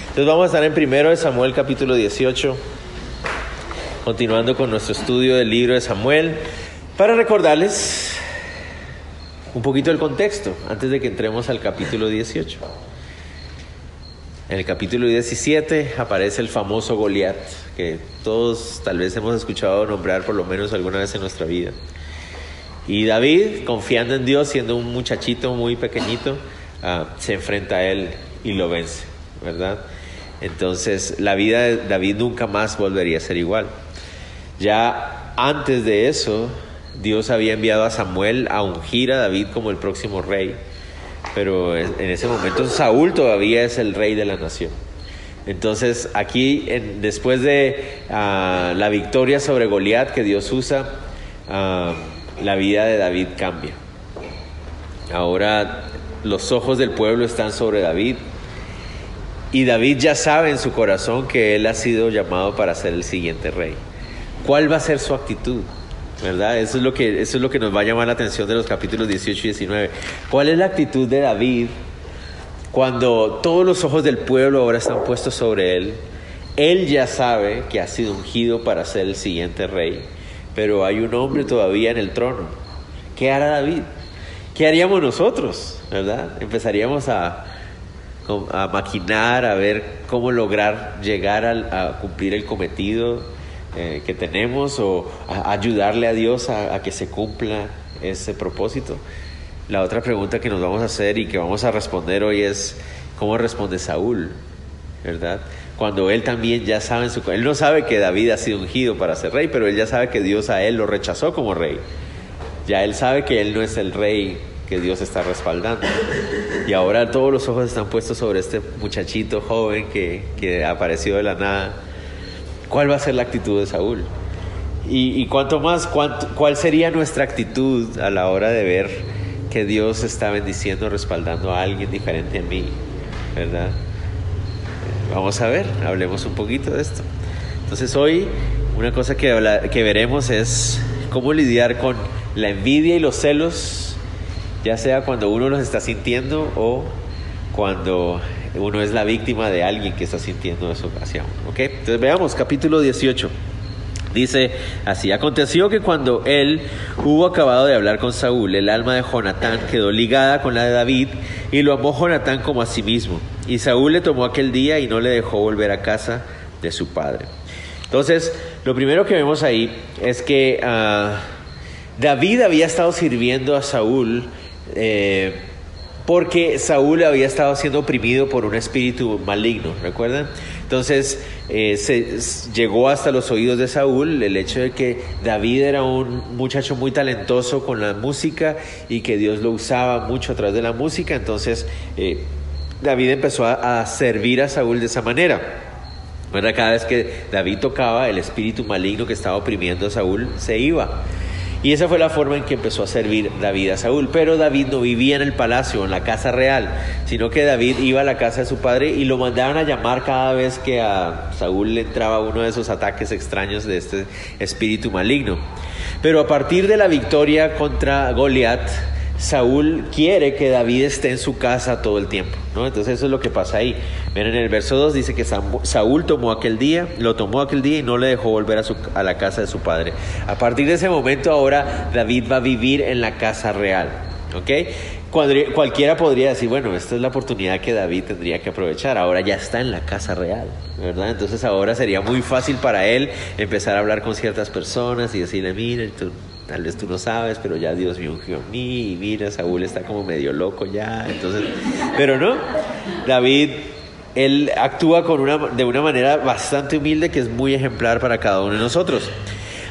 Entonces vamos a estar en primero de Samuel capítulo 18, continuando con nuestro estudio del libro de Samuel, para recordarles un poquito el contexto antes de que entremos al capítulo 18. En el capítulo 17 aparece el famoso Goliat, que todos tal vez hemos escuchado nombrar por lo menos alguna vez en nuestra vida. Y David, confiando en Dios, siendo un muchachito muy pequeñito, uh, se enfrenta a él y lo vence, ¿verdad? Entonces la vida de David nunca más volvería a ser igual. Ya antes de eso, Dios había enviado a Samuel a ungir a David como el próximo rey, pero en ese momento Saúl todavía es el rey de la nación. Entonces aquí, en, después de uh, la victoria sobre Goliat que Dios usa, uh, la vida de David cambia. Ahora los ojos del pueblo están sobre David y David ya sabe en su corazón que él ha sido llamado para ser el siguiente rey. ¿Cuál va a ser su actitud? ¿Verdad? Eso es lo que, eso es lo que nos va a llamar la atención de los capítulos 18 y 19. ¿Cuál es la actitud de David cuando todos los ojos del pueblo ahora están puestos sobre él? Él ya sabe que ha sido ungido para ser el siguiente rey, pero hay un hombre todavía en el trono. ¿Qué hará David? ¿Qué haríamos nosotros? ¿Verdad? Empezaríamos a, a maquinar, a ver cómo lograr llegar a, a cumplir el cometido eh, que tenemos o ayudarle a Dios a, a, que se cumpla ese propósito. La otra pregunta que nos vamos a hacer y que vamos a responder hoy es, ¿cómo responde Saúl? ¿Verdad? Cuando él también ya sabe, en su, él no sabe que David ha sido ungido para ser rey, pero él ya sabe que Dios a él lo rechazó como rey. Ya él sabe que él no es el rey que Dios está respaldando. Y ahora todos los ojos están puestos sobre este muchachito joven que, que apareció de la nada. ¿Cuál va a ser la actitud de Saúl? Y, y cuanto más, ¿cuál sería nuestra actitud a la hora de ver que Dios está bendiciendo, respaldando a alguien diferente a mí? ¿Verdad? Vamos a ver, hablemos un poquito de esto. Entonces hoy una cosa que, que veremos es cómo lidiar con la envidia y los celos, ya sea cuando uno los está sintiendo o cuando uno es la víctima de alguien que está sintiendo eso hacia uno. Entonces veamos capítulo 18. Dice así, aconteció que cuando él hubo acabado de hablar con Saúl, el alma de Jonatán quedó ligada con la de David y lo amó Jonatán como a sí mismo. Y Saúl le tomó aquel día y no le dejó volver a casa de su padre. Entonces, lo primero que vemos ahí es que uh, David había estado sirviendo a Saúl eh, porque Saúl había estado siendo oprimido por un espíritu maligno, ¿recuerdan? Entonces eh, se, llegó hasta los oídos de Saúl el hecho de que David era un muchacho muy talentoso con la música y que Dios lo usaba mucho a través de la música. Entonces eh, David empezó a, a, servir a Saúl de esa manera. Cada vez que David tocaba, el espíritu maligno que estaba oprimiendo a Saúl se iba. Y esa fue la forma en que empezó a servir David a Saúl. Pero David no vivía en el palacio, en la casa real, sino que David iba a la casa de su padre y lo mandaban a llamar cada vez que a Saúl le entraba uno de esos ataques extraños de este espíritu maligno. Pero a partir de la victoria contra Goliat, Saúl quiere que David esté en su casa todo el tiempo, ¿no? Entonces eso es lo que pasa ahí. Miren, en el verso 2 dice que Saúl tomó aquel día, lo tomó aquel día y no le dejó volver a, la casa de su padre. A partir de ese momento ahora David va a vivir en la casa real, ¿ok? Cualquiera podría decir, bueno, esta es la oportunidad que David tendría que aprovechar. Ahora ya está en la casa real, ¿verdad? Entonces ahora sería muy fácil para él empezar a hablar con ciertas personas y decirle, mira, tú, tal vez tú no sabes, pero ya Dios me ungió a mí y mira, Saúl está como medio loco ya. Entonces, pero no, David, él actúa con una, de una manera bastante humilde que es muy ejemplar para cada uno de nosotros.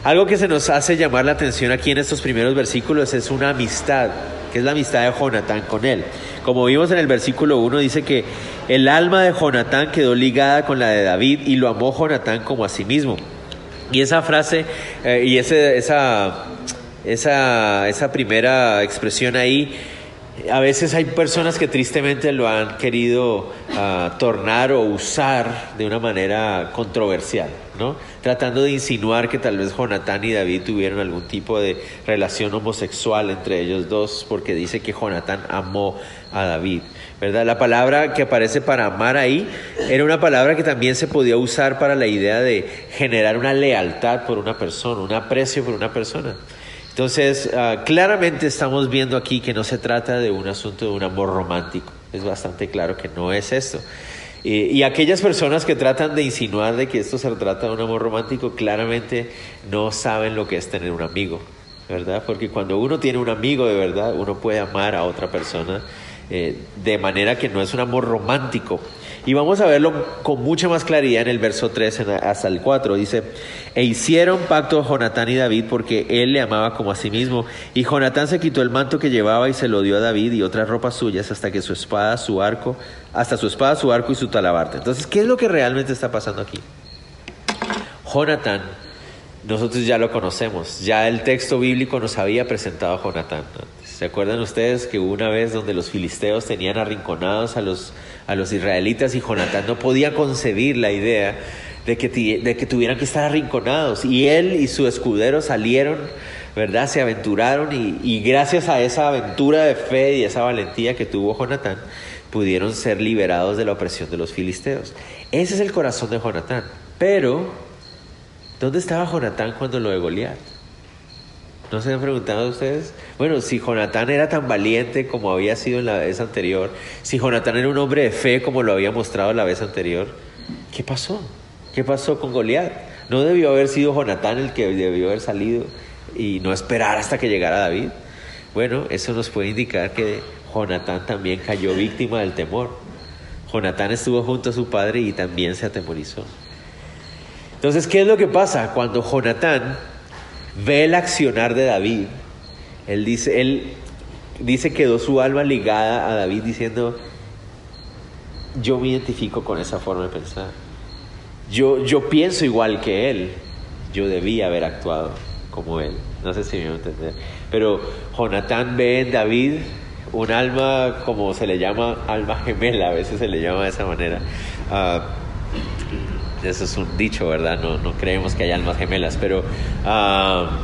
Algo que se nos hace llamar la atención aquí en estos primeros versículos es una amistad que es la amistad de Jonatán con él. Como vimos en el versículo 1, dice que el alma de Jonatán quedó ligada con la de David y lo amó Jonatán como a sí mismo. Y esa frase eh, y ese, esa, esa, esa primera expresión ahí a veces hay personas que tristemente lo han querido ah, tornar o usar de una manera controversial, ¿no? Tratando de insinuar que tal vez Jonatán y David tuvieron algún tipo de relación homosexual entre ellos dos, porque dice que Jonatán amó a David, ¿verdad? La palabra que aparece para amar ahí era una palabra que también se podía usar para la idea de generar una lealtad por una persona, un aprecio por una persona. Entonces, ah, claramente estamos viendo aquí que no se trata de un asunto de un amor romántico. Es bastante claro que no es esto. y aquellas personas que tratan de insinuar de que esto se trata de un amor romántico, claramente no saben lo que es tener un amigo, ¿verdad? Porque cuando uno tiene un amigo de verdad, uno puede amar a otra persona eh, de manera que no es un amor romántico, y vamos a verlo con mucha más claridad en el verso 3 hasta el 4. Dice, e hicieron pacto Jonatán y David porque él le amaba como a sí mismo. Y Jonatán se quitó el manto que llevaba y se lo dio a David y otras ropas suyas hasta que su espada, su arco, hasta su espada, su arco y su talabarte. Entonces, ¿qué es lo que realmente está pasando aquí? Jonatán, nosotros ya lo conocemos. Ya el texto bíblico nos había presentado a Jonatán. ¿Se acuerdan ustedes que hubo una vez donde los filisteos tenían arrinconados a los a los israelitas y Jonatán no podía concebir la idea de que, de que tuvieran que estar arrinconados. Y él y su escudero salieron, ¿verdad? Se aventuraron y, gracias a esa aventura de fe y esa valentía que tuvo Jonatán, pudieron ser liberados de la opresión de los filisteos. Ese es el corazón de Jonatán. Pero, ¿dónde estaba Jonatán cuando lo de? ¿No se han preguntado ustedes? Bueno, si Jonatán era tan valiente como había sido en la vez anterior, si Jonatán era un hombre de fe como lo había mostrado la vez anterior, ¿qué pasó? ¿Qué pasó con Goliat? ¿No debió haber sido Jonatán el que debió haber salido y no esperar hasta que llegara David? Bueno, eso nos puede indicar que Jonatán también cayó víctima del temor. Jonatán estuvo junto a su padre y también se atemorizó. Entonces, ¿qué es lo que pasa cuando Jonatán ve el accionar de David, él dice, él dice quedó su alma ligada a David diciendo, yo me identifico con esa forma de pensar. Yo, yo pienso igual que él. Yo debía haber actuado como él. No sé si me voy a entender. Pero Jonatán ve en David un alma, como se le llama, alma gemela, a veces se le llama de esa manera. Uh, eso es un dicho, ¿verdad? No, no creemos que haya almas gemelas, pero ah,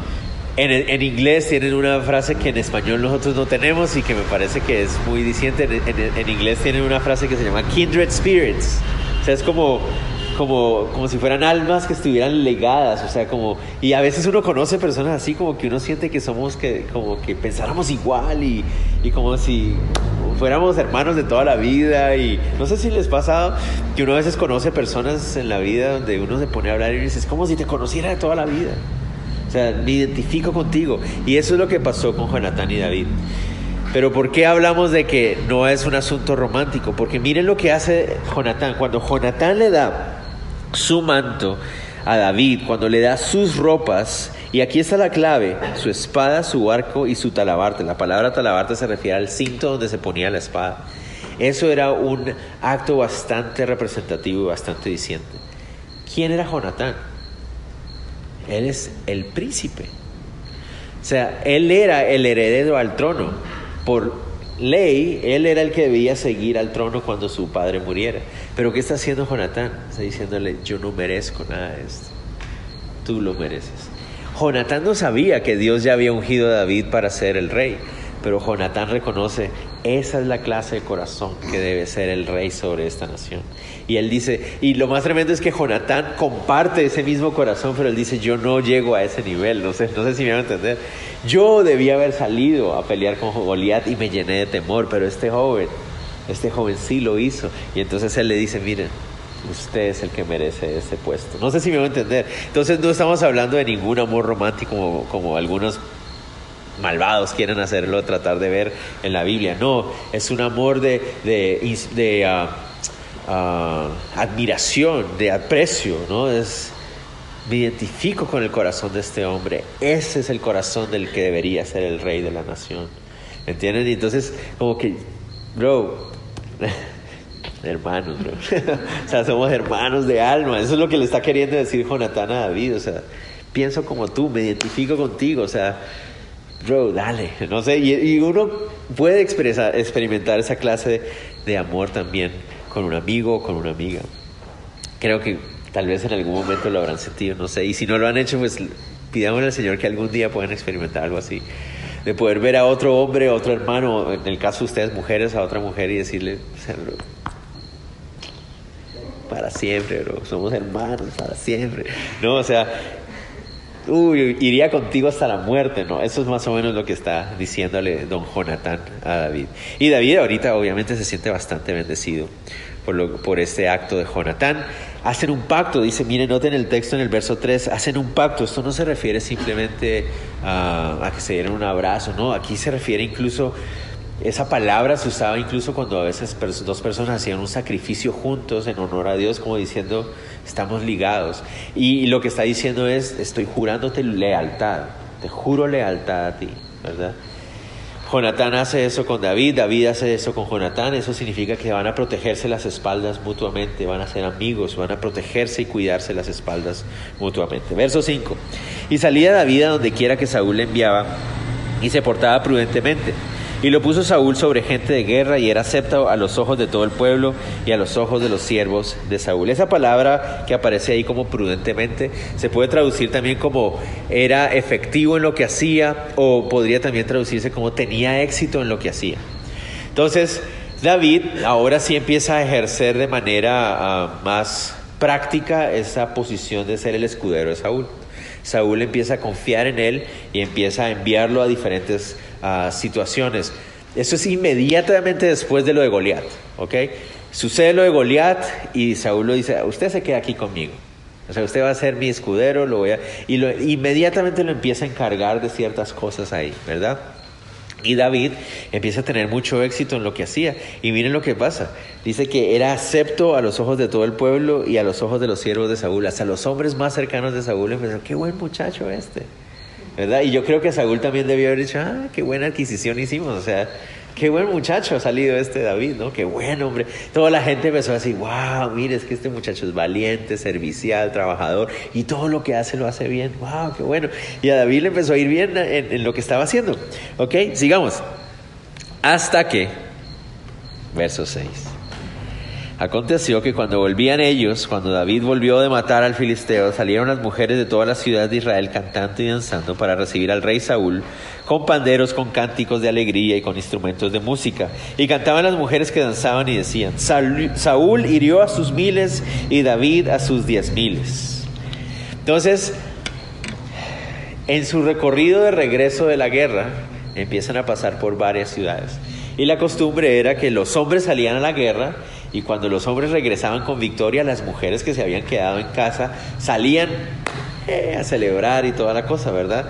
en, en, inglés tienen una frase que en español nosotros no tenemos y que me parece que es muy diciente. En, en, inglés tienen una frase que se llama kindred spirits. O sea, es como como, como si fueran almas que estuvieran legadas, o sea, como, y a veces uno conoce personas así como que uno siente que somos, que, como que pensáramos igual y, y como si fuéramos hermanos de toda la vida y no sé si les pasa que uno a veces conoce personas en la vida donde uno se pone a hablar y dice, es como si te conociera de toda la vida. O sea, me identifico contigo. Y eso es lo que pasó con Jonatán y David. Pero ¿por qué hablamos de que no es un asunto romántico? Porque miren lo que hace Jonatán. Cuando Jonatán le da su manto a David, cuando le da sus ropas, y aquí está la clave, su espada, su arco y su talabarte. La palabra talabarte se refiere al cinto donde se ponía la espada. Eso era un acto bastante representativo y bastante diciente. ¿Quién era Jonatán? Él es el príncipe. O sea, él era el heredero al trono. Por ley, él era el que debía seguir al trono cuando su padre muriera. Pero ¿qué está haciendo Jonatán? Está diciéndole, yo no merezco nada de esto. Tú lo mereces. Jonatán no sabía que Dios ya había ungido a David para ser el rey, pero Jonatán reconoce, esa es la clase de corazón que debe ser el rey sobre esta nación. Y él dice, y lo más tremendo es que Jonatán comparte ese mismo corazón, pero él dice, yo no llego a ese nivel, no sé, no sé si me van a entender. Yo debía haber salido a pelear con Goliat y me llené de temor, pero este joven, este joven sí lo hizo. Y entonces él le dice, miren, usted es el que merece ese puesto. No sé si me va a entender. Entonces no estamos hablando de ningún amor romántico como, algunos malvados quieren hacerlo, tratar de ver en la Biblia. No, es un amor de, ah, ah, admiración, de aprecio, ¿no? Me identifico con el corazón de este hombre. Ese es el corazón del que debería ser el rey de la nación. ¿Entienden? Y entonces, como que bro, hermanos, bro. o sea, somos hermanos de alma. Eso es lo que le está queriendo decir Jonatán a David. O sea, pienso como tú, me identifico contigo. O sea, bro, dale. No sé, y, uno puede experimentar esa clase de, amor también con un amigo o con una amiga. Creo que tal vez en algún momento lo habrán sentido, no sé. Y si no lo han hecho, pues pidamos al Señor que algún día puedan experimentar algo así. De poder ver a otro hombre, a otro hermano, en el caso de ustedes mujeres, a otra mujer y decirle, para siempre, bro, somos hermanos para siempre. No, o sea, uy, iría contigo hasta la muerte, ¿no? Eso es más o menos lo que está diciéndole don Jonatán a David. Y David ahorita obviamente se siente bastante bendecido por, por este acto de Jonatán. Hacen un pacto, dice, miren, noten el texto en el verso 3, hacen un pacto. Esto no se refiere simplemente a, a que se dieran un abrazo, ¿no? Aquí se refiere incluso esa palabra se usaba incluso cuando a veces dos personas hacían un sacrificio juntos en honor a Dios, como diciendo, estamos ligados. Y, lo que está diciendo es, estoy jurándote lealtad, te juro lealtad a ti, ¿verdad? Jonatán hace eso con David, David hace eso con Jonatán, eso significa que van a protegerse las espaldas mutuamente, van a ser amigos, van a protegerse y cuidarse las espaldas mutuamente. Verso 5. Y salía David a donde quiera que Saúl le enviaba y se portaba prudentemente y lo puso Saúl sobre gente de guerra y era aceptado a los ojos de todo el pueblo y a los ojos de los siervos de Saúl. Esa palabra que aparece ahí como prudentemente se puede traducir también como era efectivo en lo que hacía o podría también traducirse como tenía éxito en lo que hacía. Entonces, David ahora sí empieza a ejercer de manera ah, más práctica esa posición de ser el escudero de Saúl. Saúl empieza a confiar en él y empieza a enviarlo a diferentes situaciones. Eso es inmediatamente después de lo de Goliat, ¿ok? Sucede lo de Goliat y Saúl lo dice, usted se queda aquí conmigo. O sea, usted va a ser mi escudero, lo voy a... Y lo, inmediatamente lo empieza a encargar de ciertas cosas ahí, ¿verdad? Y David empieza a tener mucho éxito en lo que hacía. Y miren lo que pasa. Dice que era acepto a los ojos de todo el pueblo y a los ojos de los siervos de Saúl. Hasta los hombres más cercanos de Saúl empezaron, qué buen muchacho este. ¿Verdad? Y yo creo que Saúl también debió haber dicho, ah, qué buena adquisición hicimos, o sea, qué buen muchacho ha salido este David, ¿no? Qué buen hombre. Toda la gente empezó a decir, wow, mire, es que este muchacho es valiente, servicial, trabajador, y todo lo que hace lo hace bien, wow, qué bueno. Y a David le empezó a ir bien en, en lo que estaba haciendo, ¿ok? Sigamos. Hasta que, verso 6. Aconteció que cuando volvían ellos, cuando David volvió de matar al filisteo, salieron las mujeres de todas las ciudades de Israel cantando y danzando para recibir al rey Saúl, con panderos, con cánticos de alegría y con instrumentos de música. Y cantaban las mujeres que danzaban y decían, Saúl hirió a sus miles y David a sus diez miles. Entonces, en su recorrido de regreso de la guerra, empiezan a pasar por varias ciudades. Y la costumbre era que los hombres salían a la guerra y cuando los hombres regresaban con victoria, las mujeres que se habían quedado en casa salían eh, a celebrar y toda la cosa, ¿verdad?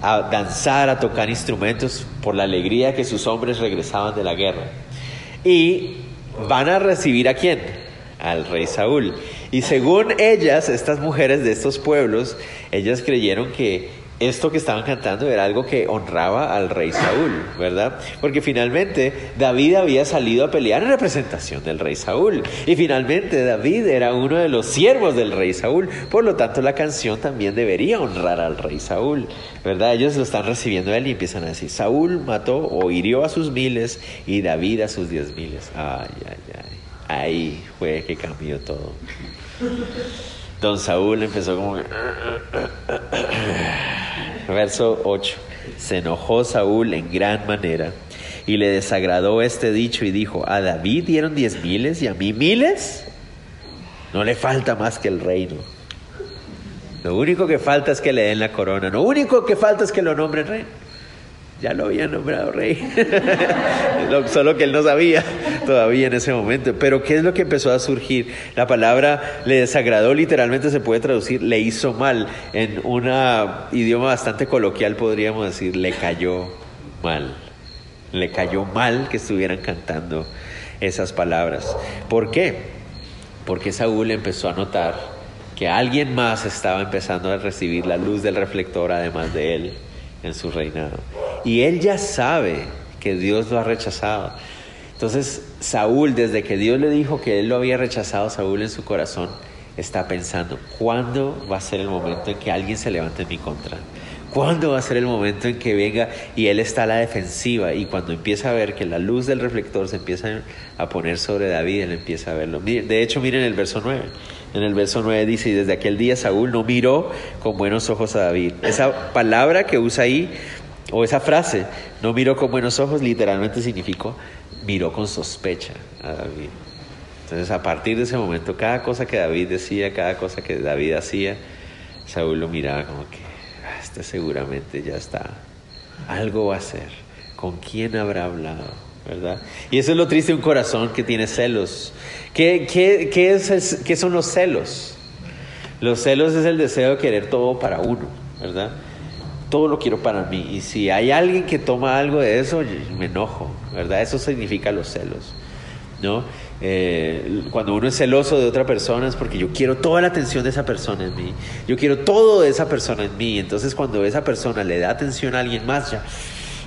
A danzar, a tocar instrumentos por la alegría que sus hombres regresaban de la guerra. Y van a recibir a quién? Al rey Saúl. Y según ellas, estas mujeres de estos pueblos, ellas creyeron que esto que estaban cantando era algo que honraba al rey Saúl, ¿verdad? Porque finalmente David había salido a pelear en representación del rey Saúl. Y finalmente David era uno de los siervos del rey Saúl. Por lo tanto, la canción también debería honrar al rey Saúl, ¿verdad? Ellos lo están recibiendo él y empiezan a decir, Saúl mató o hirió a sus miles y David a sus diez miles. Ay, ay, ay. Ahí fue que cambió todo. Don Saúl empezó como... Verso 8. Se enojó Saúl en gran manera y le desagradó este dicho y dijo, ¿a David dieron diez miles y a mí miles? No le falta más que el reino. Lo único que falta es que le den la corona. Lo único que falta es que lo nombren rey. Ya lo había nombrado rey. Solo que él no sabía todavía en ese momento. Pero ¿qué es lo que empezó a surgir? La palabra le desagradó, literalmente se puede traducir, le hizo mal. En un idioma bastante coloquial podríamos decir, le cayó mal. Le cayó mal que estuvieran cantando esas palabras. ¿Por qué? Porque Saúl empezó a notar que alguien más estaba empezando a recibir la luz del reflector además de él en su reinado. Y él ya sabe que Dios lo ha rechazado. Entonces, Saúl, desde que Dios le dijo que él lo había rechazado, Saúl en su corazón está pensando, ¿cuándo va a ser el momento en que alguien se levante en mi contra? ¿Cuándo va a ser el momento en que venga y él está a la defensiva? Y cuando empieza a ver que la luz del reflector se empieza a poner sobre David, él empieza a verlo. De hecho, miren el verso 9. En el verso 9 dice, y desde aquel día Saúl no miró con buenos ojos a David. Esa palabra que usa ahí, o esa frase, no miró con buenos ojos, literalmente significó, miró con sospecha a David. Entonces, a partir de ese momento, cada cosa que David decía, cada cosa que David hacía, Saúl lo miraba como que, ah, este seguramente ya está, algo va a hacer, ¿con quién habrá hablado? ¿verdad? Y eso es lo triste de un corazón que tiene celos. ¿Qué, qué, qué, es, ¿Qué son los celos? Los celos es el deseo de querer todo para uno, ¿verdad? Todo lo quiero para mí. Y si hay alguien que toma algo de eso, me enojo, ¿verdad? Eso significa los celos, ¿no? Eh, cuando uno es celoso de otra persona es porque yo quiero toda la atención de esa persona en mí. Yo quiero todo de esa persona en mí. Entonces cuando esa persona le da atención a alguien más, ya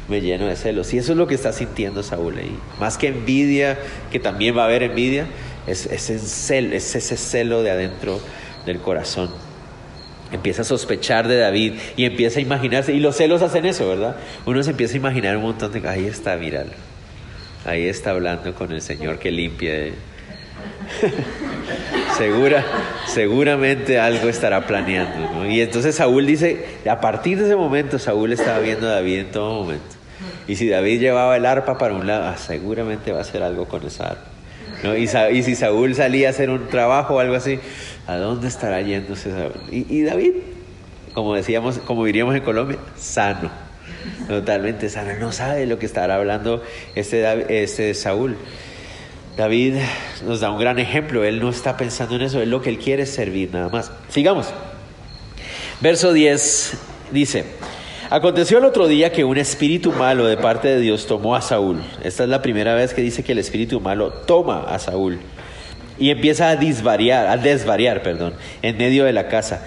me lleno de celos. Y eso es lo que está sintiendo Saúl ahí. Más que envidia, que también va a haber envidia, es, ese, celo, es ese celo de adentro del corazón. Empieza a sospechar de David y empieza a imaginarse, y los celos hacen eso, ¿verdad? Uno se empieza a imaginar un montón de, ahí está, míralo, ahí está hablando con el Señor que limpia. Segura, seguramente algo estará planeando. Y entonces Saúl dice, a partir de ese momento Saúl estaba viendo a David en todo momento. Y si David llevaba el arpa para un lado, ah, seguramente va a hacer algo con esa arpa. Y, si Saúl salía a hacer un trabajo o algo así, ¿a dónde estará yéndose Saúl? Y, David, como decíamos, como diríamos en Colombia, sano. Totalmente sano. No sabe lo que estará hablando este, Saúl. David nos da un gran ejemplo, él no está pensando en eso, él lo que él quiere servir nada más. Sigamos. Verso 10 dice, aconteció el otro día que un espíritu malo de parte de Dios tomó a Saúl. Esta es la primera vez que dice que el espíritu malo toma a Saúl y empieza a desvariar, a desvariar, perdón, en medio de la casa.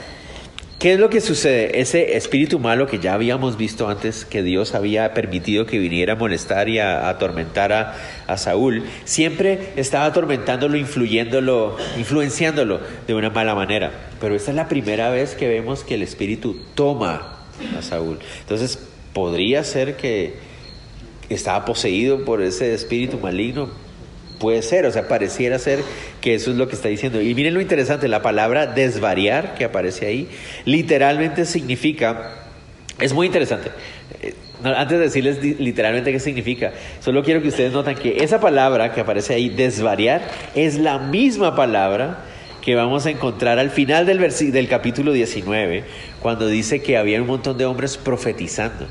¿Qué es lo que sucede? Ese espíritu malo que ya habíamos visto antes, que Dios había permitido que viniera a molestar y a, atormentar a, Saúl, siempre estaba atormentándolo, influyéndolo, influenciándolo de una mala manera. Pero esta es la primera vez que vemos que el espíritu toma a Saúl. Entonces, podría ser que estaba poseído por ese espíritu maligno, Puede ser, o sea, pareciera ser que eso es lo que está diciendo. Y miren lo interesante, la palabra desvariar que aparece ahí, literalmente significa, es muy interesante. Eh, antes de decirles literalmente qué significa, solo quiero que ustedes noten que esa palabra que aparece ahí, desvariar, es la misma palabra que vamos a encontrar al final del, del capítulo 19, cuando dice que había un montón de hombres profetizando.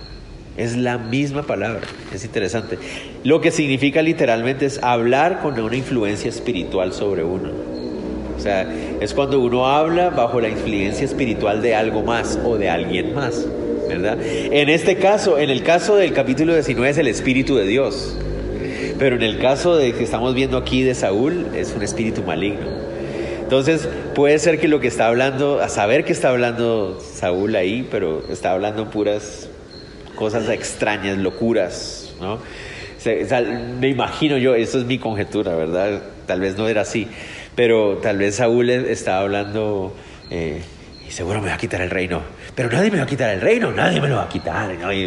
Es la misma palabra, es interesante. Lo que significa literalmente es hablar con una influencia espiritual sobre uno. O sea, es cuando uno habla bajo la influencia espiritual de algo más o de alguien más, ¿verdad? En este caso, en el caso del capítulo 19 es el Espíritu de Dios. Pero en el caso de que estamos viendo aquí de Saúl, es un espíritu maligno. Entonces, puede ser que lo que está hablando, a saber que está hablando Saúl ahí, pero está hablando puras cosas extrañas, locuras, ¿no? me imagino yo, eso es mi conjetura, ¿verdad? Tal vez no era así, pero tal vez Saúl estaba hablando eh, y seguro me va a quitar el reino, pero nadie me va a quitar el reino, nadie me lo va a quitar. ¿no? Y,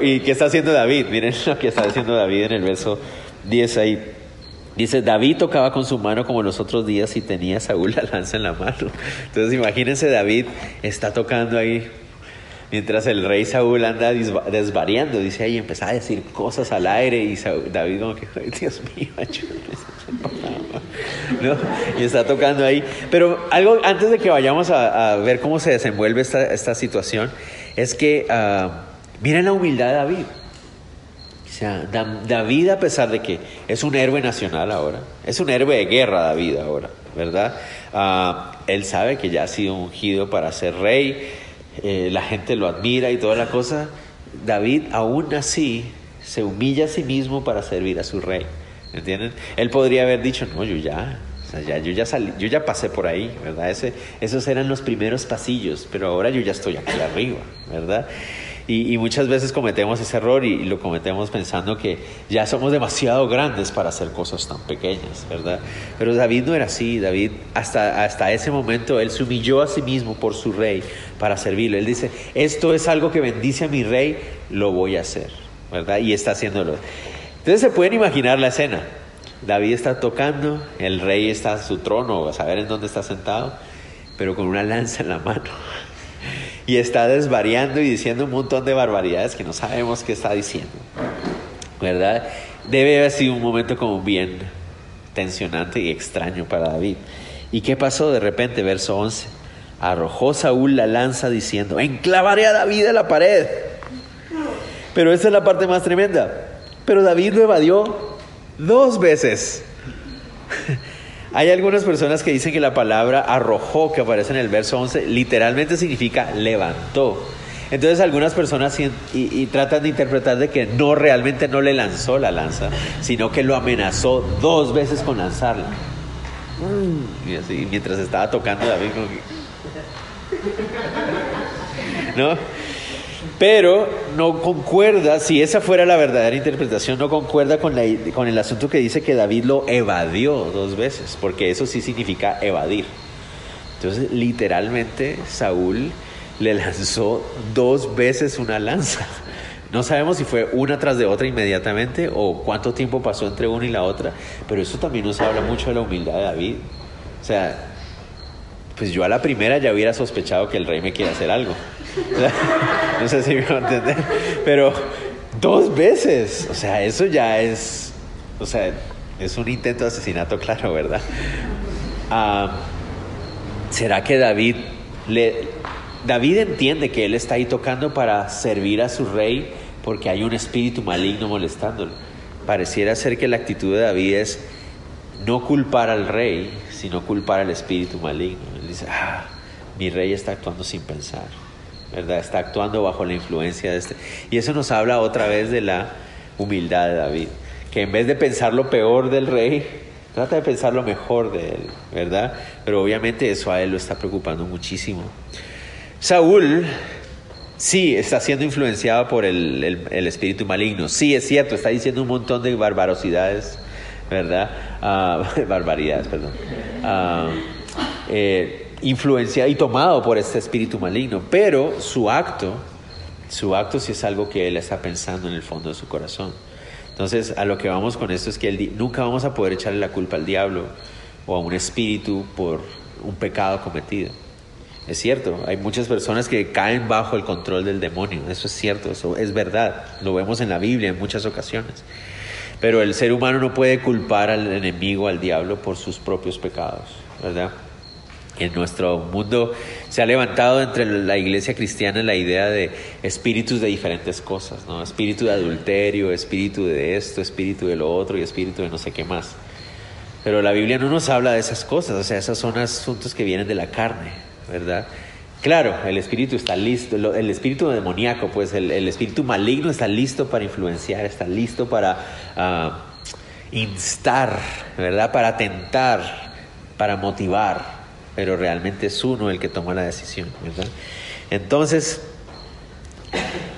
y, qué está haciendo David? Miren lo que está haciendo David en el verso 10 ahí. Dice, David tocaba con su mano como los otros días y tenía Saúl la lanza en la mano. Entonces imagínense, David está tocando ahí Mientras el rey Saúl anda desvariando, dice ahí, empezaba a decir cosas al aire y David como que, Dios mío. ¿No? Y está tocando ahí. Pero algo antes de que vayamos a, ver cómo se desenvuelve esta, esta situación, es que uh, miren la humildad de David. O sea, David a pesar de que es un héroe nacional ahora, es un héroe de guerra David ahora, ¿verdad? Uh, él sabe que ya ha sido ungido para ser rey, eh, la gente lo admira y toda la cosa, David aún así se humilla a sí mismo para servir a su rey. ¿Entienden? Él podría haber dicho, no, yo ya, ya, yo, ya salí, yo ya pasé por ahí, ¿verdad? Esos eran los primeros pasillos, pero ahora yo ya estoy aquí arriba, ¿verdad? Y, muchas veces cometemos ese error y, lo cometemos pensando que ya somos demasiado grandes para hacer cosas tan pequeñas, ¿verdad? Pero David no era así, David hasta, hasta ese momento él se humilló a sí mismo por su rey para servirlo. Él dice, esto es algo que bendice a mi rey, lo voy a hacer, ¿verdad? Y está haciéndolo. Entonces se pueden imaginar la escena. David está tocando, el rey está en su trono, a saber en dónde está sentado, pero con una lanza en la mano y está desvariando y diciendo un montón de barbaridades que no sabemos qué está diciendo. ¿Verdad? Debe haber sido un momento como bien tensionante y extraño para David. ¿Y qué pasó de repente? Verso 11. Arrojó Saúl la lanza diciendo, enclavaré a David en la pared. Pero esa es la parte más tremenda. Pero David lo evadió dos veces. Hay algunas personas que dicen que la palabra arrojó, que aparece en el verso 11, literalmente significa levantó. Entonces algunas personas tratan de interpretar de que no realmente no le lanzó la lanza, sino que lo amenazó dos veces con lanzarla. Y así, mientras estaba tocando David, ¿no? Pero no concuerda, si esa fuera la verdadera interpretación, no concuerda con, el asunto que dice que David lo evadió dos veces, porque eso sí significa evadir. Entonces, literalmente, Saúl le lanzó dos veces una lanza. No sabemos si fue una tras de otra inmediatamente o cuánto tiempo pasó entre una y la otra, pero eso también nos habla mucho de la humildad de David. O sea, pues yo a la primera ya hubiera sospechado que el rey me quiere hacer algo. no sé si me va a entender, pero dos veces, o sea, eso ya es, o sea, es un intento de asesinato claro, ¿verdad? Ah, ¿Será que David le, David entiende que él está ahí tocando para servir a su rey porque hay un espíritu maligno molestándolo? Pareciera ser que la actitud de David es no culpar al rey, sino culpar al espíritu maligno. Él dice, ah, mi rey está actuando sin pensar, ¿verdad? Está actuando bajo la influencia de este. Y eso nos habla otra vez de la humildad de David, que en vez de pensar lo peor del rey, trata de pensar lo mejor de él, ¿verdad? Pero obviamente eso a él lo está preocupando muchísimo. Saúl sí está siendo influenciado por el, espíritu maligno, sí es cierto, está diciendo un montón de barbarosidades ¿verdad? Ah, barbaridades, perdón. Ah, eh, influenciado y tomado por este espíritu maligno, pero su acto, su acto sí es algo que él está pensando en el fondo de su corazón. Entonces, a lo que vamos con esto es que nunca vamos a poder echarle la culpa al diablo o a un espíritu por un pecado cometido. Es cierto, hay muchas personas que caen bajo el control del demonio, eso es cierto, eso es verdad, lo vemos en la Biblia en muchas ocasiones. Pero el ser humano no puede culpar al enemigo, al diablo, por sus propios pecados, ¿verdad? En nuestro mundo se ha levantado entre la iglesia cristiana la idea de espíritus de diferentes cosas, ¿no? Espíritu de adulterio, espíritu de esto, espíritu de lo otro y espíritu de no sé qué más. Pero la Biblia no nos habla de esas cosas, o sea, esos son asuntos que vienen de la carne, ¿verdad? Claro, el espíritu está listo, el espíritu demoníaco, pues el, espíritu maligno está listo para influenciar, está listo para ah, instar, ¿verdad? Para tentar, para motivar, pero realmente es uno el que toma la decisión, ¿verdad? Entonces,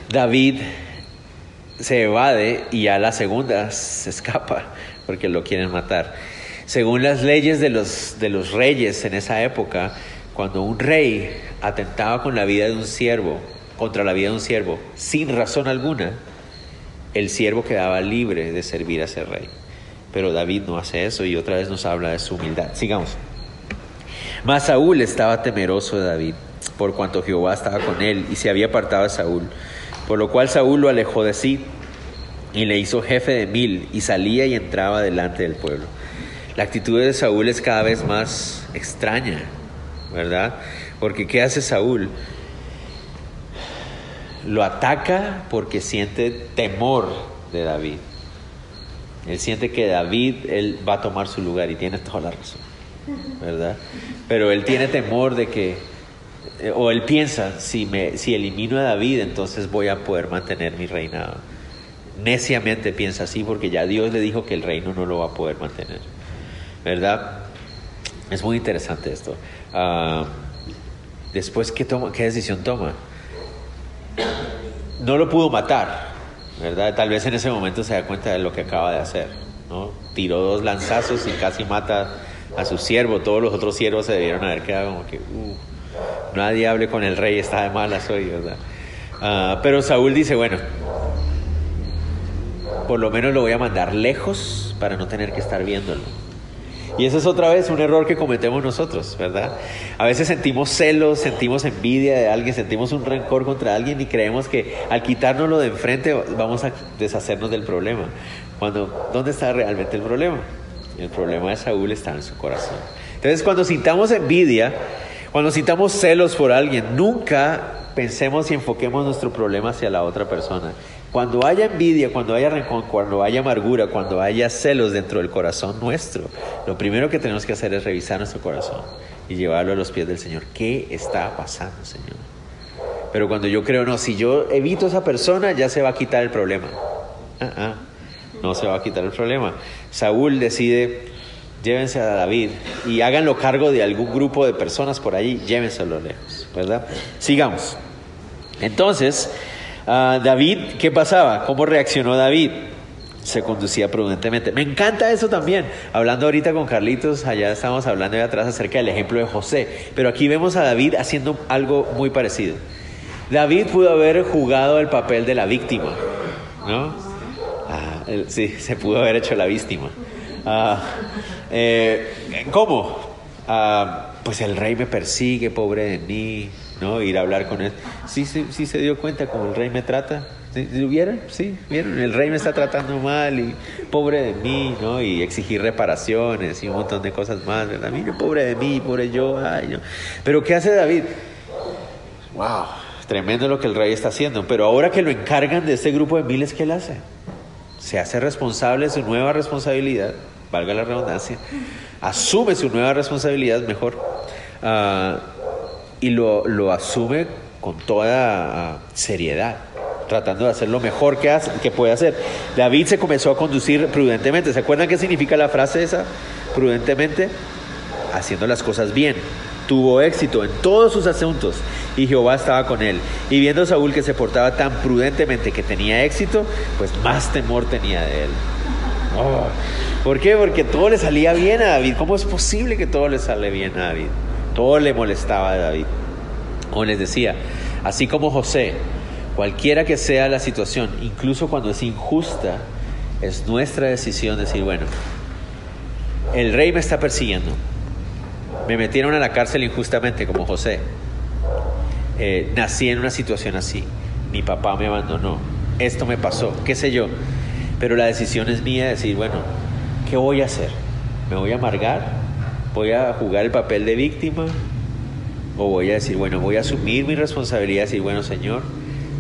David se evade y a la segunda se escapa porque lo quieren matar. Según las leyes de los, de los reyes en esa época, cuando un rey atentaba con la vida de un siervo, contra la vida de un siervo, sin razón alguna, el siervo quedaba libre de servir a ese rey. Pero David no hace eso y otra vez nos habla de su humildad. Sigamos. Mas Saúl estaba temeroso de David, por cuanto Jehová estaba con él y se había apartado de Saúl. Por lo cual Saúl lo alejó de sí y le hizo jefe de mil y salía y entraba delante del pueblo. La actitud de Saúl es cada vez más extraña. ¿verdad? Porque ¿qué hace Saúl? Lo ataca porque siente temor de David. Él siente que David él va a tomar su lugar y tiene toda la razón, ¿verdad? Pero él tiene temor de que, eh, o él piensa, si, me, si elimino a David, entonces voy a poder mantener mi reinado. Neciamente piensa así porque ya Dios le dijo que el reino no lo va a poder mantener, ¿verdad? Es muy interesante esto. Ah, después, ¿qué, toma, ¿qué decisión toma? no lo pudo matar, ¿verdad? Tal vez en ese momento se da cuenta de lo que acaba de hacer, ¿no? Tiró dos lanzazos y casi mata a su siervo. Todos los otros siervos se debieron haber quedado como que, uh, nadie hable con el rey, está de malas hoy, ¿verdad? Ah, pero Saúl dice, bueno, por lo menos lo voy a mandar lejos para no tener que estar viéndolo. Y eso es otra vez un error que cometemos nosotros, ¿verdad? A veces sentimos celos, sentimos envidia de alguien, sentimos un rencor contra alguien y creemos que al quitárnoslo de enfrente vamos a deshacernos del problema. Cuando, ¿dónde está realmente el problema? El problema de Saúl está en su corazón. Entonces, cuando sintamos envidia, cuando sintamos celos por alguien, nunca pensemos y enfoquemos nuestro problema hacia la otra persona. Cuando haya envidia, cuando haya rencor, cuando haya amargura, cuando haya celos dentro del corazón nuestro, lo primero que tenemos que hacer es revisar nuestro corazón y llevarlo a los pies del Señor. ¿Qué está pasando, Señor? Pero cuando yo creo, no, si yo evito esa persona, ya se va a quitar el problema. Ah, ah, no se va a quitar el problema. Saúl decide, llévense a David y háganlo cargo de algún grupo de personas por allí, llévenselo lejos, ¿verdad? Sigamos. Entonces, Ah, David, ¿qué pasaba? ¿Cómo reaccionó David? Se conducía prudentemente. Me encanta eso también. Hablando ahorita con Carlitos, allá estamos hablando de atrás acerca del ejemplo de José. Pero aquí vemos a David haciendo algo muy parecido. David pudo haber jugado el papel de la víctima, ¿no? Ah, sí, se pudo haber hecho la víctima. Ah, eh, ¿Cómo? pues el rey me persigue, pobre de mí, ¿no? Ir a hablar con él. Sí, sí, sí se dio cuenta cómo el rey me trata. ¿Vieron? Sí, vieron. El rey me está tratando mal y pobre de mí, ¿no? Y exigir reparaciones y un montón de cosas más, ¿verdad? Mire, pobre de mí, pobre yo, ay, no. Pero ¿qué hace David? Wow, tremendo lo que el rey está haciendo. Pero ahora que lo encargan de este grupo de miles, ¿qué él hace? Se hace responsable de su nueva responsabilidad, valga la redundancia, asume su nueva responsabilidad mejor. Uh, y lo, lo asume con toda ah, seriedad, tratando de hacer lo mejor que, hace, que puede hacer. David se comenzó a conducir prudentemente. ¿Se acuerdan qué significa la frase esa? Prudentemente, haciendo las cosas bien. Tuvo éxito en todos sus asuntos y Jehová estaba con él. Y viendo Saúl que se portaba tan prudentemente que tenía éxito, pues más temor tenía de él. Oh. ¿Por qué? Porque todo le salía bien a David. ¿Cómo es posible que todo le sale bien a David? Todo le molestaba a David. Como les decía, así como José, cualquiera que sea la situación, incluso cuando es injusta, es nuestra decisión decir, bueno, el rey me está persiguiendo, me metieron a la cárcel injustamente como José, eh, nací en una situación así, mi papá me abandonó, esto me pasó, qué sé yo, pero la decisión es mía de decir, bueno, ¿qué voy a hacer? ¿Me voy a amargar? voy a jugar el papel de víctima o voy a decir, bueno, voy a asumir mi responsabilidad y decir, bueno, Señor,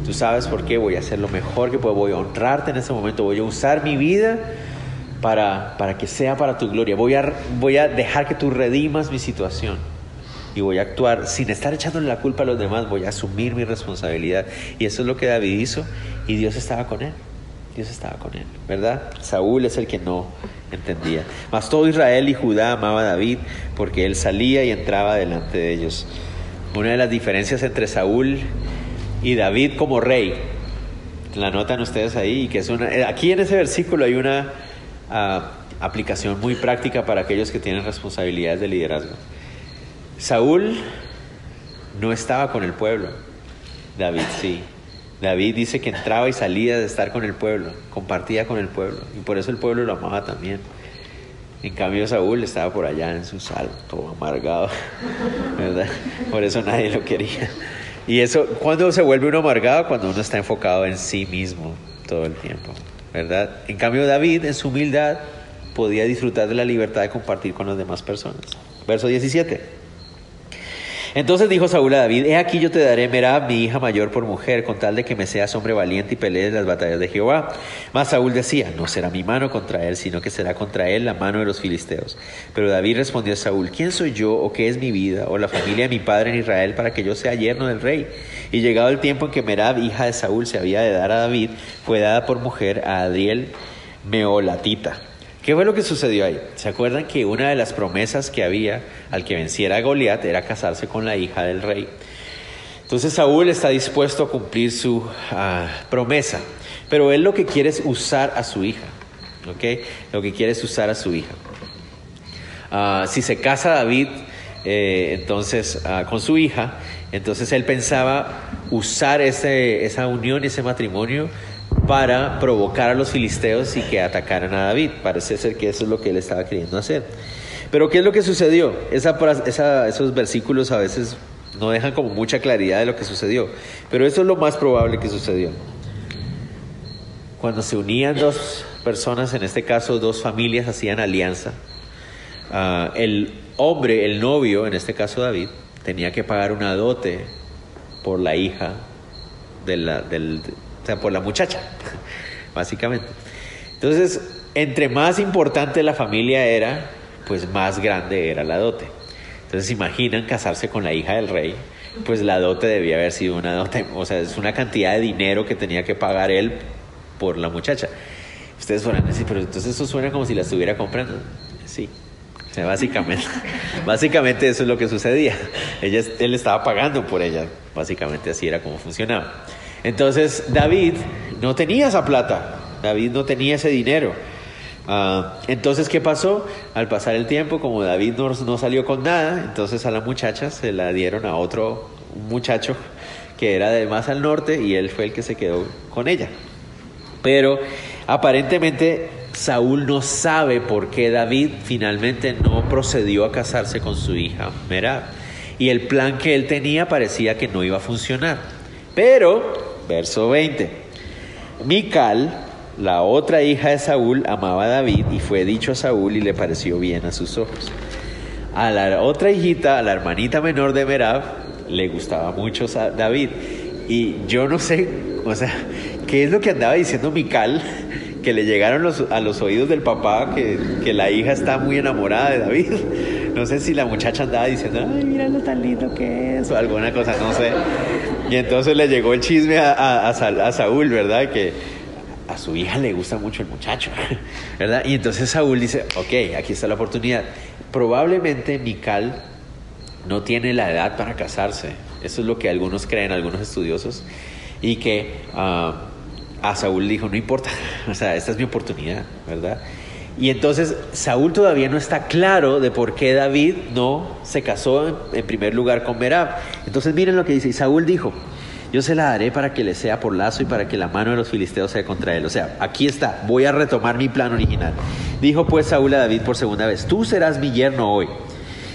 tú sabes por qué, voy a hacer lo mejor que puedo, voy a honrarte en este momento, voy a usar mi vida para, para que sea para tu gloria, voy a, voy a dejar que tú redimas mi situación y voy a actuar sin estar echándole la culpa a los demás, voy a asumir mi responsabilidad. Y eso es lo que David hizo y Dios estaba con él. Dios estaba con él, ¿verdad? Saúl es el que no entendía. Mas todo Israel y Judá amaba a David porque él salía y entraba delante de ellos. Una de las diferencias entre Saúl y David como rey, la notan ustedes ahí, que es una, aquí en ese versículo hay una ah, aplicación muy práctica para aquellos que tienen responsabilidades de liderazgo. Saúl no estaba con el pueblo, David sí. David dice que entraba y salía de estar con el pueblo, compartía con el pueblo, y por eso el pueblo lo amaba también. En cambio Saúl estaba por allá en su sal, todo amargado, ¿verdad? Por eso nadie lo quería. Y eso, ¿cuándo se vuelve uno amargado? Cuando uno está enfocado en sí mismo todo el tiempo, En cambio David, en su humildad, podía disfrutar de la libertad de compartir con las demás personas. Verso 17. Entonces dijo Saúl a David, he aquí yo te daré Merab, mi hija mayor, por mujer, con tal de que me seas hombre valiente y pelees las batallas de Jehová. Mas Saúl decía, no será mi mano contra él, sino que será contra él la mano de los filisteos. Pero David respondió a Saúl, ¿quién soy yo o qué es mi vida o la familia de mi padre en Israel para que yo sea yerno del rey? Y llegado el tiempo en que Merab, hija de Saúl, se había de dar a David, fue dada por mujer a Adriel Meolatita. ¿Qué fue lo que sucedió ahí? ¿Se acuerdan que una de las promesas que había al que venciera a Goliat era casarse con la hija del rey? Entonces Saúl está dispuesto a cumplir su ah, promesa, pero él lo que quiere es usar a su hija, ¿ok? Lo que quiere es usar a su hija. Ah, si se casa David eh, entonces ah, con su hija, entonces él pensaba usar ese, esa unión, ese matrimonio para provocar a los filisteos y que atacaran a David. Parece ser que eso es lo que él estaba queriendo hacer. Pero ¿qué es lo que sucedió? esos versículos a veces no dejan como mucha claridad de lo que sucedió. Pero eso es lo más probable que sucedió. Cuando se unían dos personas, en este caso dos familias, hacían alianza. Ah, el hombre, el novio, en este caso David, tenía que pagar una dote por la hija de la, del, o sea, por la muchacha, básicamente. Entonces, entre más importante la familia era, pues más grande era la dote. Entonces, imaginan casarse con la hija del rey, pues la dote debía haber sido una dote, o sea, es una cantidad de dinero que tenía que pagar él por la muchacha. Ustedes podrán decir, pero entonces eso suena como si la estuviera comprando. Sí, o sea, básicamente, básicamente eso es lo que sucedía. Ella, él estaba pagando por ella, básicamente así era como funcionaba. Entonces David no tenía esa plata, David no tenía ese dinero. Ah, entonces, ¿qué pasó? Al pasar el tiempo, como David no, salió con nada, entonces a la muchacha se la dieron a otro muchacho que era de más al norte y él fue el que se quedó con ella. Pero aparentemente Saúl no sabe por qué David finalmente no procedió a casarse con su hija Merab. Y el plan que él tenía parecía que no iba a funcionar. Pero, verso 20, Mical, la otra hija de Saúl amaba a David y fue dicho a Saúl y le pareció bien a sus ojos. A la otra hijita, a la hermanita menor de Merab, le gustaba mucho David. Y yo no sé, o sea, ¿qué es lo que andaba diciendo Mical? Que le llegaron a los oídos del papá que, que, la hija está muy enamorada de David. No sé si la muchacha andaba diciendo, ay, mira lo tan lindo que es, o alguna cosa, no sé. Y entonces le llegó el chisme a, a, Saúl, ¿verdad? Que, a su hija le gusta mucho el muchacho, ¿verdad? Y entonces Saúl dice, ok, aquí está la oportunidad. Probablemente Mical no tiene la edad para casarse. Eso es lo que algunos creen, algunos estudiosos. Y que ah, a Saúl dijo, no importa, o sea, esta es mi oportunidad, ¿verdad? Y entonces Saúl todavía no está claro de por qué David no se casó en, primer lugar con Merab. Entonces miren lo que dice, y Saúl dijo, yo se la daré para que le sea por lazo y para que la mano de los filisteos sea contra él. O sea, aquí está, voy a retomar mi plan original. Dijo pues Saúl a David por segunda vez, tú serás mi yerno hoy.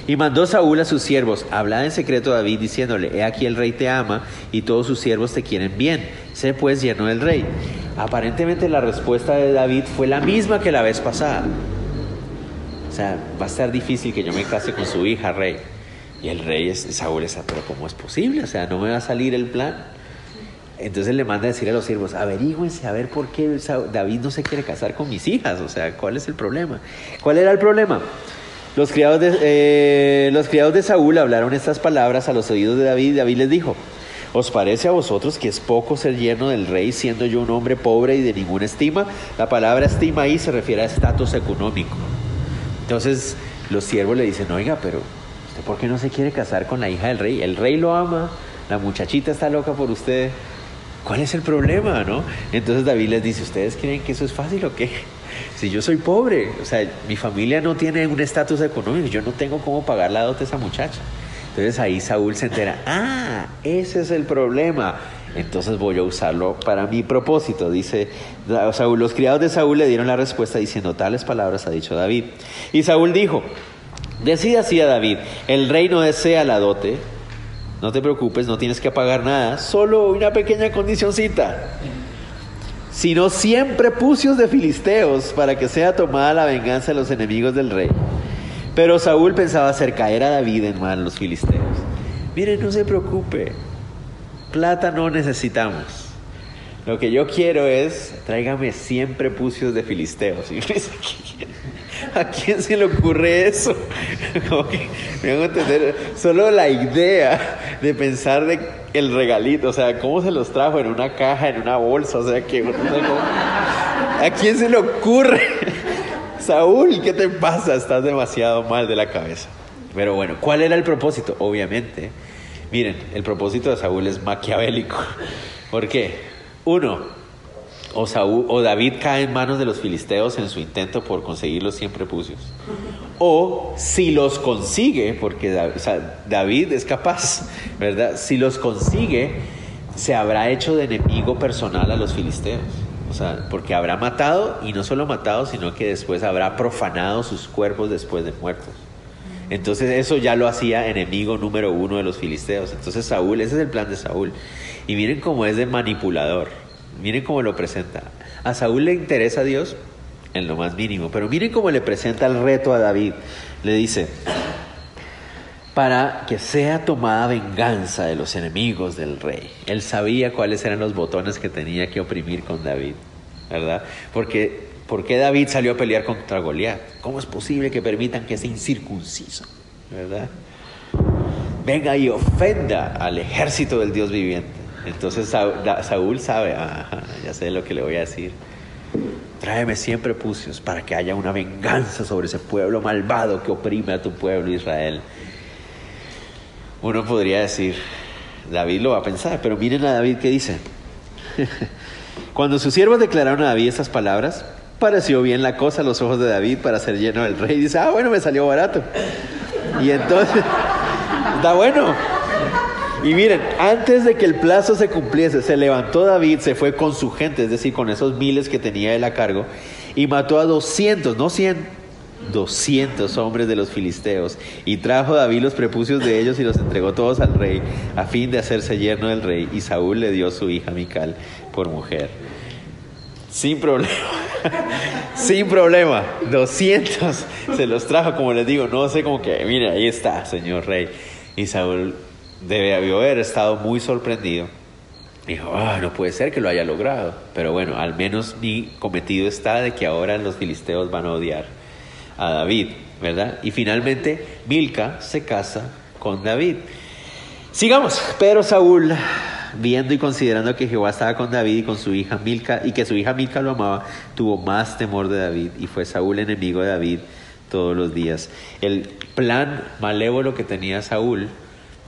Y mandó Saúl a sus siervos, hablad en secreto a David diciéndole, he aquí el rey te ama y todos sus siervos te quieren bien, sé pues yerno del rey. Aparentemente la respuesta de David fue la misma que la vez pasada. O sea, va a ser difícil que yo me case con su hija, rey. Y el rey es, Saúl está, pero ¿cómo es posible? O sea, no me va a salir el plan. Entonces le manda a decir a los siervos, averígüense a ver por qué David no se quiere casar con mis hijas. O sea, ¿cuál es el problema? ¿Cuál era el problema? Los criados de, eh, los criados de Saúl hablaron estas palabras a los oídos de David y David les dijo, ¿os parece a vosotros que es poco ser yerno del rey siendo yo un hombre pobre y de ninguna estima? La palabra estima ahí se refiere a estatus económico. Entonces los siervos le dicen, oiga, pero por qué no se quiere casar con la hija del rey? El rey lo ama, la muchachita está loca por usted. ¿Cuál es el problema, no? Entonces David les dice, ¿ustedes creen que eso es fácil o qué? Si yo soy pobre, o sea, mi familia no tiene un estatus económico, yo no tengo cómo pagar la dote a esa muchacha. Entonces ahí Saúl se entera, ah, ese es el problema. Entonces voy a usarlo para mi propósito. Dice Saúl, los criados de Saúl le dieron la respuesta diciendo, tales palabras ha dicho David. Y Saúl dijo, Decía así a David, el rey no desea la dote, no te preocupes, no tienes que pagar nada, solo una pequeña condicioncita, sino siempre pucios de filisteos para que sea tomada la venganza de los enemigos del rey. Pero Saúl pensaba hacer caer a David en manos los filisteos. Miren, no se preocupe, plata no necesitamos. Lo que yo quiero es, tráigame siempre pucios de filisteos. ¿A quién se le ocurre eso? me hago entender, solo la idea de pensar de el regalito, o sea, cómo se los trajo en una caja, en una bolsa, o sea, que ¿a quién se le ocurre? Saúl, ¿qué te pasa? Estás demasiado mal de la cabeza. Pero bueno, ¿cuál era el propósito? Obviamente, Miren, el propósito de Saúl es maquiavélico. ¿Por qué? Uno, o, Saúl, o David cae en manos de los filisteos en su intento por conseguir los 100 prepucios. O si los consigue, porque David es capaz, ¿verdad? Si los consigue, se habrá hecho de enemigo personal a los filisteos. O sea, porque habrá matado y no solo matado, sino que después habrá profanado sus cuerpos después de muertos. Entonces eso ya lo hacía enemigo número uno de los filisteos. Entonces Saúl, ese es el plan de Saúl. Y miren cómo es de manipulador. Miren cómo lo presenta. A Saúl le interesa a Dios en lo más mínimo, pero miren cómo le presenta el reto a David. Le dice, para que sea tomada venganza de los enemigos del rey. Él sabía cuáles eran los botones que tenía que oprimir con David, ¿verdad? Porque ¿por qué David salió a pelear contra Goliat? ¿Cómo es posible que permitan que sea incircunciso, ¿verdad? Venga y ofenda al ejército del Dios viviente. Entonces Saúl sabe, ya sé lo que le voy a decir. Tráeme siempre pucios para que haya una venganza sobre ese pueblo malvado que oprime a tu pueblo Israel. Uno podría decir, David lo va a pensar, pero miren a David que dice. Cuando sus siervos declararon a David estas palabras, pareció bien la cosa a los ojos de David para ser lleno del rey. Dice, ah, bueno, me salió barato. Y entonces, está bueno. Y miren, antes de que el plazo se cumpliese, se levantó David, se fue con su gente, es decir, con esos miles que tenía él a cargo, y mató a 200, no 100, 200 hombres de los filisteos, y trajo David los prepucios de ellos y los entregó todos al rey, a fin de hacerse yerno del rey, y Saúl le dio su hija Mical por mujer. Sin problema, sin problema, 200 se los trajo, como les digo, no sé cómo que, mire, ahí está, señor rey. Y Saúl debe haber estado muy sorprendido. Dijo, ah, no puede ser que lo haya logrado. Pero bueno, al menos mi cometido está de que ahora los filisteos van a odiar a David, ¿verdad? Y finalmente Milca se casa con David. Sigamos, pero Saúl, viendo y considerando que Jehová estaba con David y con su hija Milca, y que su hija Milca lo amaba, tuvo más temor de David, y fue Saúl enemigo de David todos los días. El plan malévolo que tenía Saúl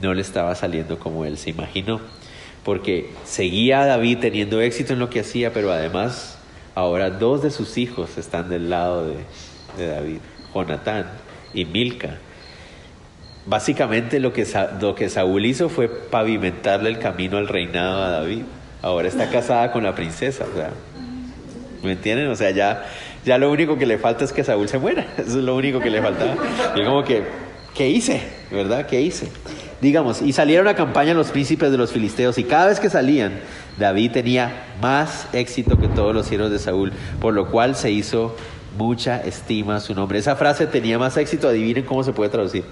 no le estaba saliendo como él se imaginó, porque seguía a David teniendo éxito en lo que hacía, pero además ahora dos de sus hijos están del lado de, de David, Jonatán y Milca. Básicamente lo que, lo que Saúl hizo fue pavimentarle el camino al reinado a David. Ahora está casada con la princesa, ¿me entienden? O sea, ya, ya lo único que le falta es que Saúl se muera. Eso es lo único que le faltaba. Y como que, ¿qué hice? ¿Verdad? ¿Qué hice? Digamos, y salieron a campaña los príncipes de los filisteos y cada vez que salían, David tenía más éxito que todos los siervos de Saúl, por lo cual se hizo mucha estima su nombre. Esa frase tenía más éxito, adivinen cómo se puede traducir.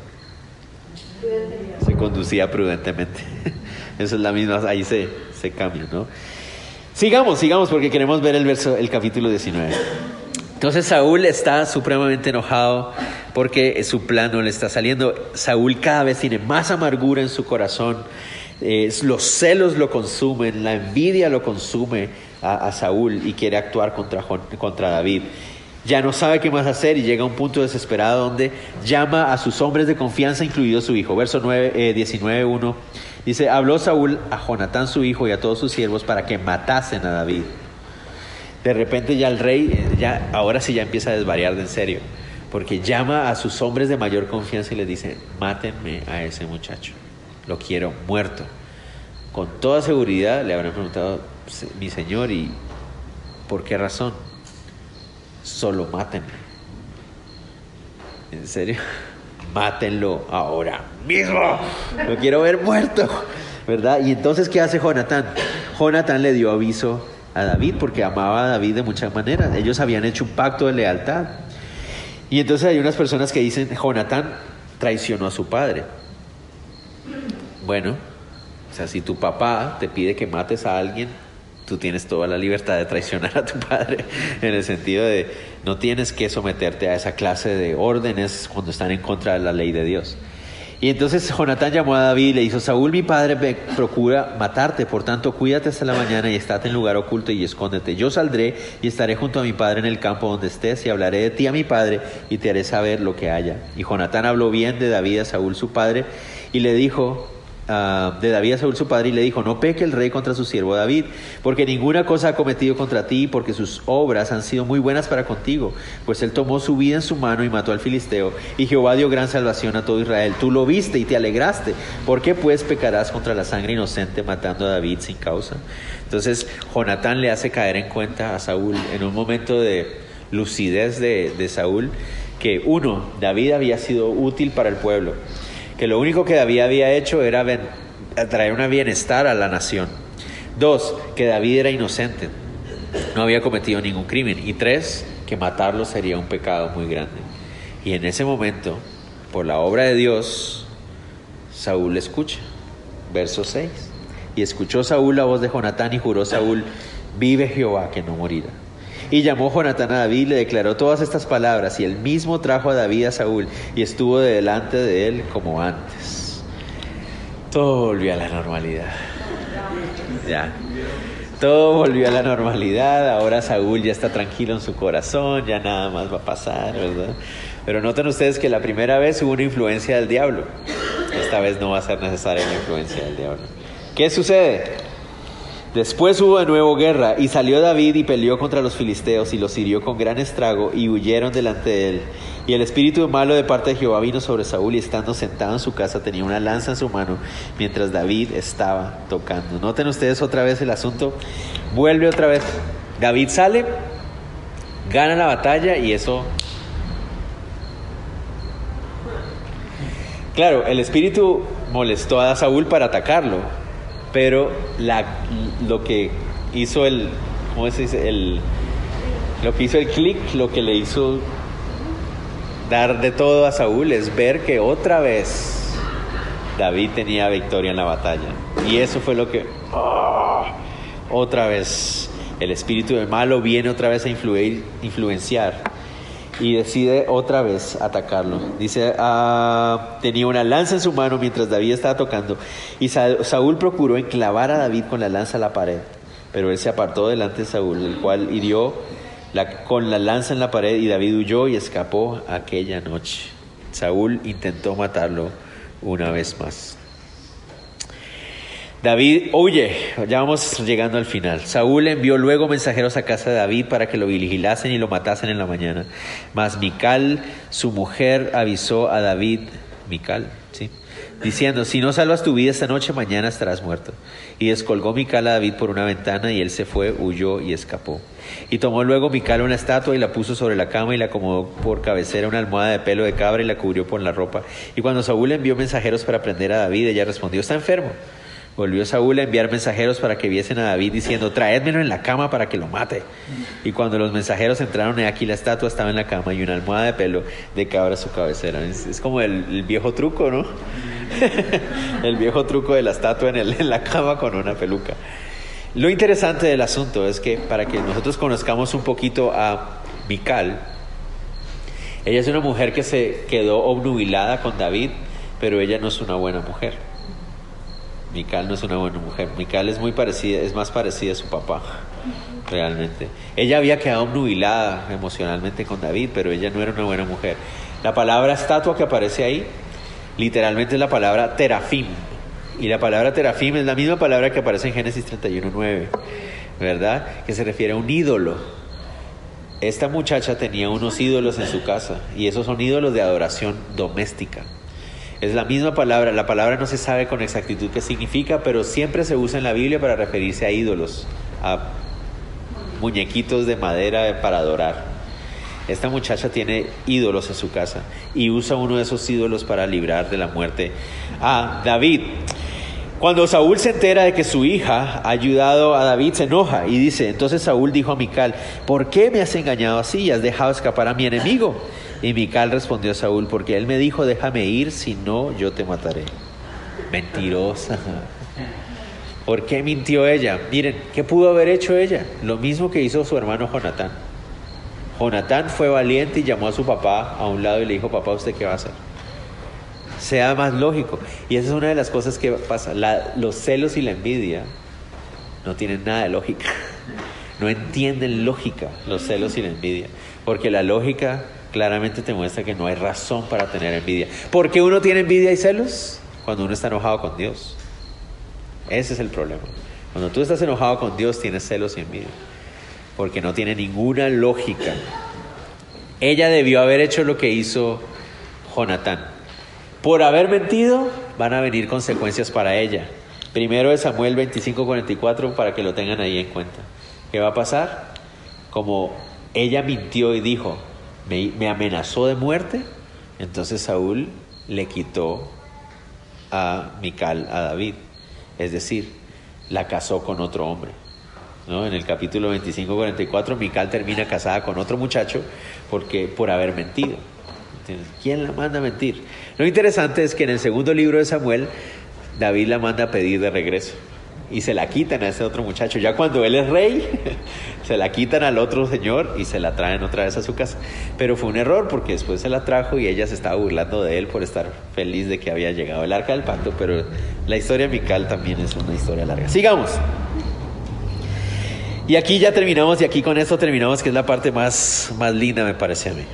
Se conducía prudentemente. Eso es la misma, ahí se, se cambia, ¿no? Sigamos, sigamos, porque queremos ver el verso, el capítulo 19. Entonces Saúl está supremamente enojado porque su plan no le está saliendo. Saúl cada vez tiene más amargura en su corazón. los celos lo consumen, la envidia lo consume a, a Saúl y quiere actuar contra, contra David ya no sabe qué más hacer y llega a un punto desesperado donde llama a sus hombres de confianza, incluido su hijo. Verso 9, eh, 19, 1. Dice, habló Saúl a Jonatán su hijo y a todos sus siervos para que matasen a David. De repente ya el rey, eh, ya, ahora sí ya empieza a desvariar de en serio, porque llama a sus hombres de mayor confianza y les dice, mátenme a ese muchacho, lo quiero muerto. Con toda seguridad le habrán preguntado, mi señor, ¿y por qué razón? Solo mátenlo. ¿En serio? Mátenlo ahora mismo. Lo quiero ver muerto. ¿Verdad? Y entonces, ¿qué hace Jonatán? Jonatán le dio aviso a David porque amaba a David de muchas maneras. Ellos habían hecho un pacto de lealtad. Y entonces hay unas personas que dicen, Jonatán traicionó a su padre. Bueno, o sea, si tu papá te pide que mates a alguien, tú tienes toda la libertad de traicionar a tu padre, en el sentido de no tienes que someterte a esa clase de órdenes cuando están en contra de la ley de Dios. Y entonces Jonatán llamó a David y le dijo, Saúl mi padre procura matarte, por tanto cuídate hasta la mañana y estate en lugar oculto y escóndete. Yo saldré y estaré junto a mi padre en el campo donde estés y hablaré de ti a mi padre y te haré saber lo que haya. Y Jonatán habló bien de David a Saúl su padre y le dijo, ah, de David a Saúl su padre y le dijo, no peque el rey contra su siervo David, porque ninguna cosa ha cometido contra ti, porque sus obras han sido muy buenas para contigo, pues él tomó su vida en su mano y mató al filisteo, y Jehová dio gran salvación a todo Israel. Tú lo viste y te alegraste, ¿por qué pues pecarás contra la sangre inocente matando a David sin causa? Entonces Jonatán le hace caer en cuenta a Saúl en un momento de lucidez de, de Saúl, que uno, David había sido útil para el pueblo, que lo único que David había hecho era traer un bienestar a la nación. Dos, que David era inocente, no había cometido ningún crimen. Y tres, que matarlo sería un pecado muy grande. Y en ese momento, por la obra de Dios, Saúl escucha. Verso 6. Y escuchó Saúl la voz de Jonatán y juró Saúl, vive Jehová que no morirá. Y llamó Jonatán a David y le declaró todas estas palabras, y él mismo trajo a David a Saúl, y estuvo delante de él como antes. Todo volvió a la normalidad. Ya. Todo volvió a la normalidad, ahora Saúl ya está tranquilo en su corazón, ya nada más va a pasar, ¿verdad? Pero noten ustedes que la primera vez hubo una influencia del diablo. Esta vez no va a ser necesaria la influencia del diablo. ¿Qué sucede? Después hubo de nuevo guerra, y salió David y peleó contra los filisteos, y los hirió con gran estrago, y huyeron delante de él. Y el espíritu malo de parte de Jehová vino sobre Saúl, y estando sentado en su casa tenía una lanza en su mano, mientras David estaba tocando. Noten ustedes otra vez el asunto. Vuelve otra vez. David sale, gana la batalla, y eso... Claro, el espíritu molestó a Saúl para atacarlo, pero lo que hizo el, ¿cómo se dice? Lo que hizo el clic, lo que le hizo dar de todo a Saúl es ver que otra vez David tenía victoria en la batalla. Y eso fue lo que, ¡ah! otra vez, el espíritu de malo viene otra vez a influir, influenciar y decide otra vez atacarlo. Dice, ah, tenía una lanza en su mano mientras David estaba tocando y Saúl procuró enclavar a David con la lanza a la pared, pero él se apartó delante de Saúl, el cual hirió con la lanza en la pared y David huyó y escapó aquella noche. Saúl intentó matarlo una vez más. David huye, ya vamos llegando al final. Saúl envió luego mensajeros a casa de David para que lo vigilasen y lo matasen en la mañana. Mas Mical, su mujer, avisó a David, Mical, ¿sí? diciendo, si no salvas tu vida esta noche, mañana estarás muerto. Y descolgó Mical a David por una ventana y él se fue, huyó y escapó. Y tomó luego Mical una estatua y la puso sobre la cama y la acomodó por cabecera una almohada de pelo de cabra y la cubrió con la ropa. Y cuando Saúl envió mensajeros para prender a David, ella respondió, está enfermo. Volvió Saúl a enviar mensajeros para que viesen a David diciendo, traédmelo en la cama para que lo mate. Y cuando los mensajeros entraron, aquí la estatua estaba en la cama y una almohada de pelo de cabra a su cabecera. Es, como el, viejo truco, ¿no? el viejo truco de la estatua en, en la cama con una peluca. Lo interesante del asunto es que para que nosotros conozcamos un poquito a Mical, ella es una mujer que se quedó obnubilada con David, pero ella no es una buena mujer. Mical no es una buena mujer. Mical es muy parecida, es más parecida a su papá, realmente. Ella había quedado nubilada emocionalmente con David, pero ella no era una buena mujer. La palabra estatua que aparece ahí, literalmente es la palabra terafim. Y la palabra terafim es la misma palabra que aparece en Génesis 31.9, ¿verdad? Que se refiere a un ídolo. Esta muchacha tenía unos ídolos en su casa y esos son ídolos de adoración doméstica. Es la misma palabra, la palabra no se sabe con exactitud qué significa, pero siempre se usa en la Biblia para referirse a ídolos, a muñequitos de madera para adorar. Esta muchacha tiene ídolos en su casa y usa uno de esos ídolos para librar de la muerte a David. Cuando Saúl se entera de que su hija ha ayudado a David, se enoja y dice, entonces Saúl dijo a Mical, ¿por qué me has engañado así y has dejado escapar a mi enemigo? Y Mical respondió a Saúl, porque él me dijo, déjame ir, si no, yo te mataré. Mentirosa. ¿Por qué mintió ella? Miren, ¿qué pudo haber hecho ella? Lo mismo que hizo su hermano Jonatán. Jonatán fue valiente y llamó a su papá a un lado y le dijo, papá, ¿usted qué va a hacer? Sea más lógico. Y esa es una de las cosas que pasa. los celos y la envidia no tienen nada de lógica. No entienden lógica los celos y la envidia. Porque la lógica claramente te muestra que no hay razón para tener envidia. ¿Por qué uno tiene envidia y celos? Cuando uno está enojado con Dios. Ese es el problema. Cuando tú estás enojado con Dios, tienes celos y envidia. Porque no tiene ninguna lógica. Ella debió haber hecho lo que hizo Jonatán. Por haber mentido, van a venir consecuencias para ella. Primero de Samuel 25:44 para que lo tengan ahí en cuenta. ¿Qué va a pasar? Como ella mintió y dijo, me, me amenazó de muerte, entonces Saúl le quitó a Mical, a David. Es decir, la casó con otro hombre. ¿no? En el capítulo 25, 44, Mical termina casada con otro muchacho porque, por haber mentido. ¿Quién la manda a mentir? Lo interesante es que en el segundo libro de Samuel, David la manda a pedir de regreso y se la quitan a ese otro muchacho. Ya cuando él es rey, se la quitan al otro señor y se la traen otra vez a su casa. Pero fue un error porque después se la trajo y ella se estaba burlando de él por estar feliz de que había llegado el arca del pacto. Pero la historia Mical también es una historia larga. Sigamos. Y aquí ya terminamos y aquí con esto terminamos, que es la parte más, más linda me parece a mí.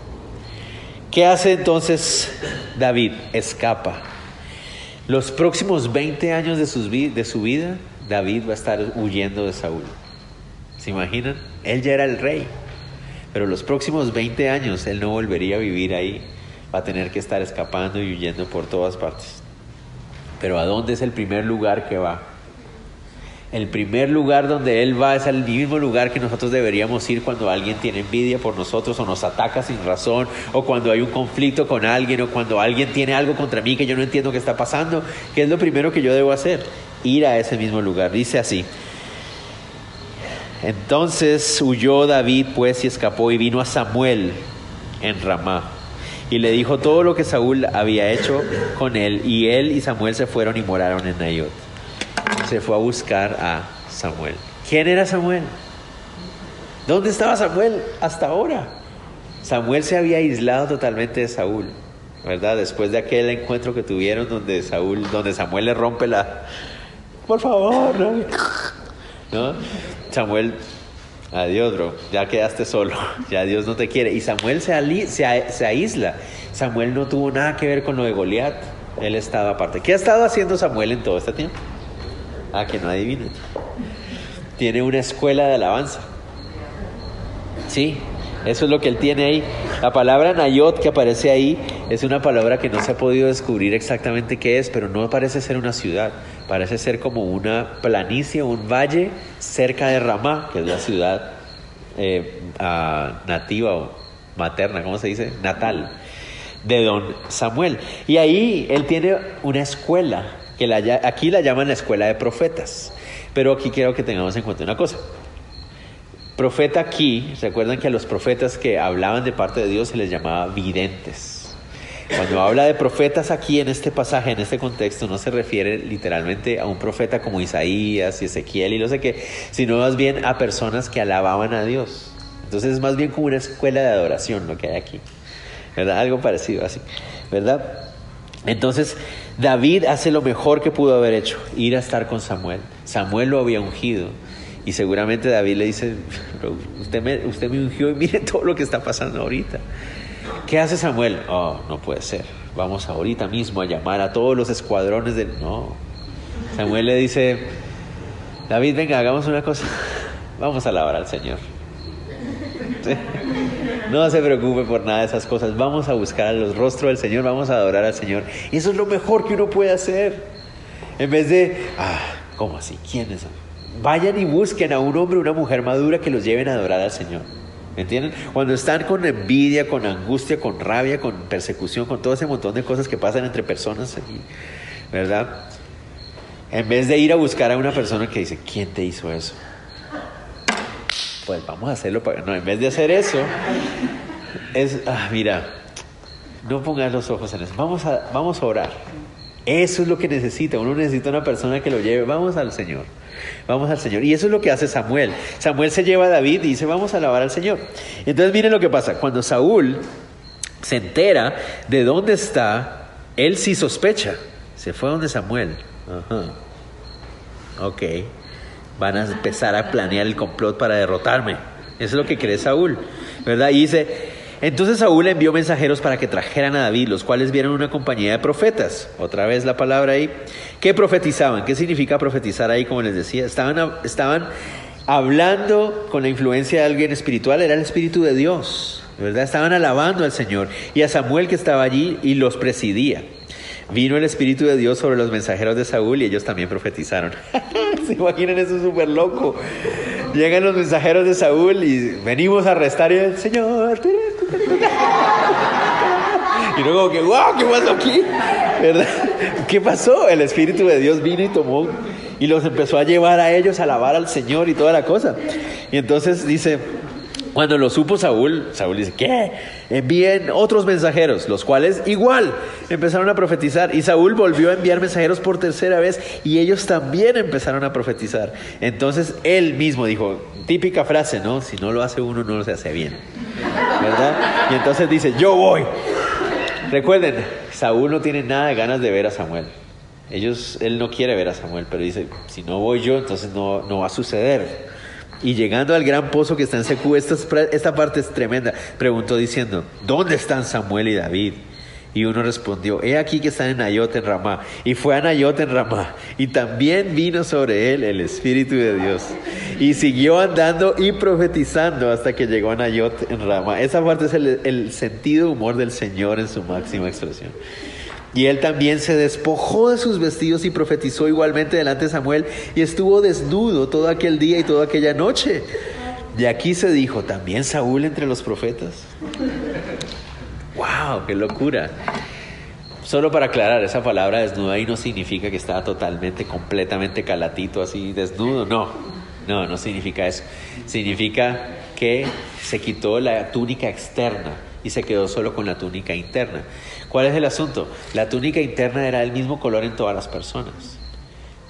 ¿Qué hace entonces David? Escapa. Los próximos 20 años de, sus, de su vida David va a estar huyendo de Saúl. ¿Se imaginan? Él ya era el rey, pero los próximos 20 años él no volvería a vivir ahí. Va a tener que estar escapando y huyendo por todas partes. Pero ¿a dónde es el primer lugar que va? El primer lugar donde Él va es al mismo lugar que nosotros deberíamos ir cuando alguien tiene envidia por nosotros o nos ataca sin razón o cuando hay un conflicto con alguien o cuando alguien tiene algo contra mí que yo no entiendo qué está pasando. ¿Qué es lo primero que yo debo hacer? Ir a ese mismo lugar. Dice así. Entonces huyó David pues y escapó y vino a Samuel en Ramá y le dijo todo lo que Saúl había hecho con él y él y Samuel se fueron y moraron en Nayot se fue a buscar a Samuel. ¿Quién era Samuel? ¿Dónde estaba Samuel hasta ahora? Samuel se había aislado totalmente de Saúl, ¿verdad? Después de aquel encuentro que tuvieron donde Saúl, donde Samuel le rompe la, por favor, ¿no? Samuel, adiós, bro, ya quedaste solo, ya Dios no te quiere. Y Samuel se, se, se aísla. Samuel no tuvo nada que ver con lo de Goliat, él estaba aparte. ¿Qué ha estado haciendo Samuel en todo este tiempo? Ah, que no adivinen. Tiene una escuela de alabanza. Sí, eso es lo que él tiene ahí. La palabra Nayot que aparece ahí es una palabra que no se ha podido descubrir exactamente qué es, pero no parece ser una ciudad. Parece ser como una planicie, un valle cerca de Ramá, que es la ciudad eh, nativa o materna, ¿cómo se dice? Natal de don Samuel. Y ahí él tiene una escuela que aquí la llaman la escuela de profetas. Pero aquí quiero que tengamos en cuenta una cosa. Profeta aquí, recuerdan que a los profetas que hablaban de parte de Dios se les llamaba videntes. Cuando habla de profetas aquí en este pasaje, en este contexto, no se refiere literalmente a un profeta como Isaías y Ezequiel y no sé qué, sino más bien a personas que alababan a Dios. Entonces es más bien como una escuela de adoración lo que hay aquí. ¿Verdad? Algo parecido así. ¿Verdad? Entonces, David hace lo mejor que pudo haber hecho, ir a estar con Samuel. Samuel lo había ungido. Y seguramente David le dice, usted me, usted me ungió y mire todo lo que está pasando ahorita. ¿Qué hace Samuel? Oh, no puede ser. Vamos ahorita mismo a llamar a todos los escuadrones del... No. Samuel le dice, David, venga, hagamos una cosa. Vamos a alabar al Señor. No se preocupe por nada de esas cosas. Vamos a buscar a los rostros del Señor, vamos a adorar al Señor. Y eso es lo mejor que uno puede hacer. En vez de, ah, ¿cómo así? ¿Quién es? Vayan y busquen a un hombre o una mujer madura que los lleven a adorar al Señor. ¿Entienden? Cuando están con envidia, con angustia, con rabia, con persecución, con todo ese montón de cosas que pasan entre personas ¿verdad? En vez de ir a buscar a una persona que dice, ¿quién te hizo eso? pues vamos a hacerlo para... No, en vez de hacer eso, es, ah, mira, no pongas los ojos en eso, vamos a, vamos a orar. Eso es lo que necesita, uno necesita una persona que lo lleve, vamos al Señor, vamos al Señor. Y eso es lo que hace Samuel. Samuel se lleva a David y dice, vamos a alabar al Señor. Entonces miren lo que pasa, cuando Saúl se entera de dónde está, él sí sospecha, se fue donde Samuel. Ajá. Ok van a empezar a planear el complot para derrotarme. Eso es lo que cree Saúl, ¿verdad? Y dice, Entonces Saúl envió mensajeros para que trajeran a David, los cuales vieron una compañía de profetas, otra vez la palabra ahí, que profetizaban. ¿Qué significa profetizar ahí? Como les decía, estaban, estaban hablando con la influencia de alguien espiritual, era el Espíritu de Dios, ¿verdad? Estaban alabando al Señor y a Samuel que estaba allí y los presidía. Vino el Espíritu de Dios sobre los mensajeros de Saúl y ellos también profetizaron. ¿Se imaginan eso súper loco? Llegan los mensajeros de Saúl y venimos a arrestar y el Señor. Y luego que, wow, ¿qué pasó aquí? ¿Verdad? ¿Qué pasó? El Espíritu de Dios vino y tomó y los empezó a llevar a ellos a alabar al Señor y toda la cosa. Y entonces dice, cuando lo supo Saúl, Saúl dice, ¿qué? Envíen otros mensajeros, los cuales igual empezaron a profetizar. Y Saúl volvió a enviar mensajeros por tercera vez y ellos también empezaron a profetizar. Entonces él mismo dijo, típica frase, ¿no? Si no lo hace uno, no lo se hace bien. ¿Verdad? Y entonces dice, yo voy. Recuerden, Saúl no tiene nada de ganas de ver a Samuel. Ellos, él no quiere ver a Samuel, pero dice, si no voy yo, entonces no, no va a suceder. Y llegando al gran pozo que está en Secú, esta, esta parte es tremenda, preguntó diciendo, ¿dónde están Samuel y David? Y uno respondió, he aquí que están en Nayot en Ramá. Y fue a Nayot en Ramá. Y también vino sobre él el Espíritu de Dios. Y siguió andando y profetizando hasta que llegó a Nayot en Ramá. Esa parte es el, el sentido humor del Señor en su máxima expresión. Y él también se despojó de sus vestidos y profetizó igualmente delante de Samuel y estuvo desnudo todo aquel día y toda aquella noche. Y aquí se dijo, ¿también Saúl entre los profetas? ¡Wow! ¡Qué locura! Solo para aclarar, esa palabra desnudo ahí no significa que estaba totalmente, completamente calatito, así desnudo. No, no, no significa eso. Significa que se quitó la túnica externa y se quedó solo con la túnica interna. ¿Cuál es el asunto? La túnica interna era del mismo color en todas las personas.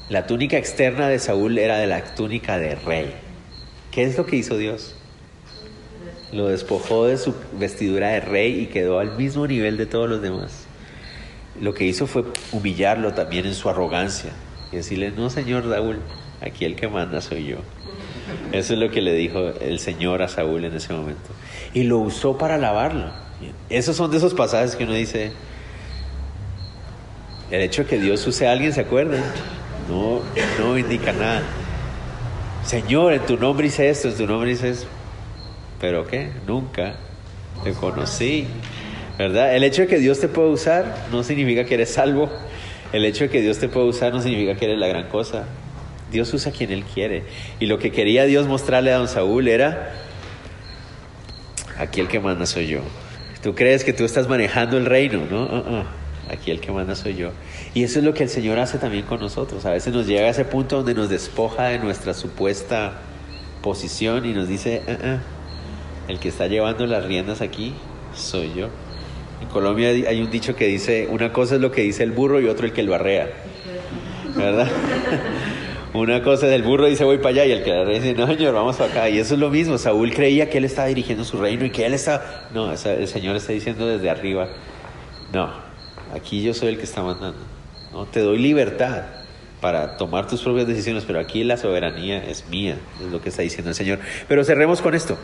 La túnica externa de Saúl era de la túnica de rey. ¿Qué es lo que hizo Dios? Lo despojó de su vestidura de rey y quedó al mismo nivel de todos los demás. Lo que hizo fue humillarlo también en su arrogancia y decirle, no, señor Saúl, aquí el que manda soy yo. Eso es lo que le dijo el Señor a Saúl en ese momento. Y lo usó para alabarlo. Esos son de esos pasajes que uno dice, el hecho de que Dios use a alguien, ¿se acuerdan? No, no indica nada. Señor, en tu nombre hice esto, en tu nombre hice eso. ¿Pero qué? Nunca te conocí. ¿Verdad? El hecho de que Dios te pueda usar no significa que eres salvo. El hecho de que Dios te pueda usar no significa que eres la gran cosa. Dios usa quien Él quiere. Y lo que quería Dios mostrarle a don Saúl era, aquí el que manda soy yo. Tú crees que tú estás manejando el reino, ¿no? Uh-uh. Aquí el que manda soy yo. Y eso es lo que el Señor hace también con nosotros. A veces nos llega a ese punto donde nos despoja de nuestra supuesta posición y nos dice, uh-uh. el que está llevando las riendas aquí soy yo. En Colombia hay un dicho que dice, una cosa es lo que dice el burro y otro el que lo arrea. ¿Verdad? Una cosa es el burro dice voy para allá y el que dice no señor vamos para acá y eso es lo mismo Saúl creía que él estaba dirigiendo su reino y que él está no el Señor está diciendo desde arriba no aquí yo soy el que está mandando no te doy libertad para tomar tus propias decisiones pero aquí la soberanía es mía es lo que está diciendo el Señor. Pero cerremos con esto.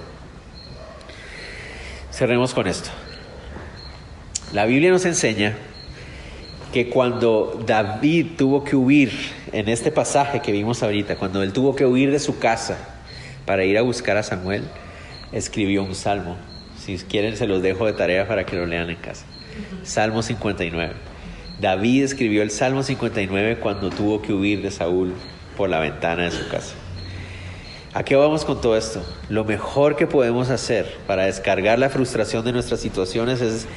Cerremos con esto. La Biblia nos enseña que cuando David tuvo que huir, en este pasaje que vimos ahorita, cuando él tuvo que huir de su casa para ir a buscar a Samuel, escribió un salmo. Si quieren, se los dejo de tarea para que lo lean en casa. Salmo 59. David escribió el Salmo 59 cuando tuvo que huir de Saúl por la ventana de su casa. ¿A qué vamos con todo esto? Lo mejor que podemos hacer para descargar la frustración de nuestras situaciones es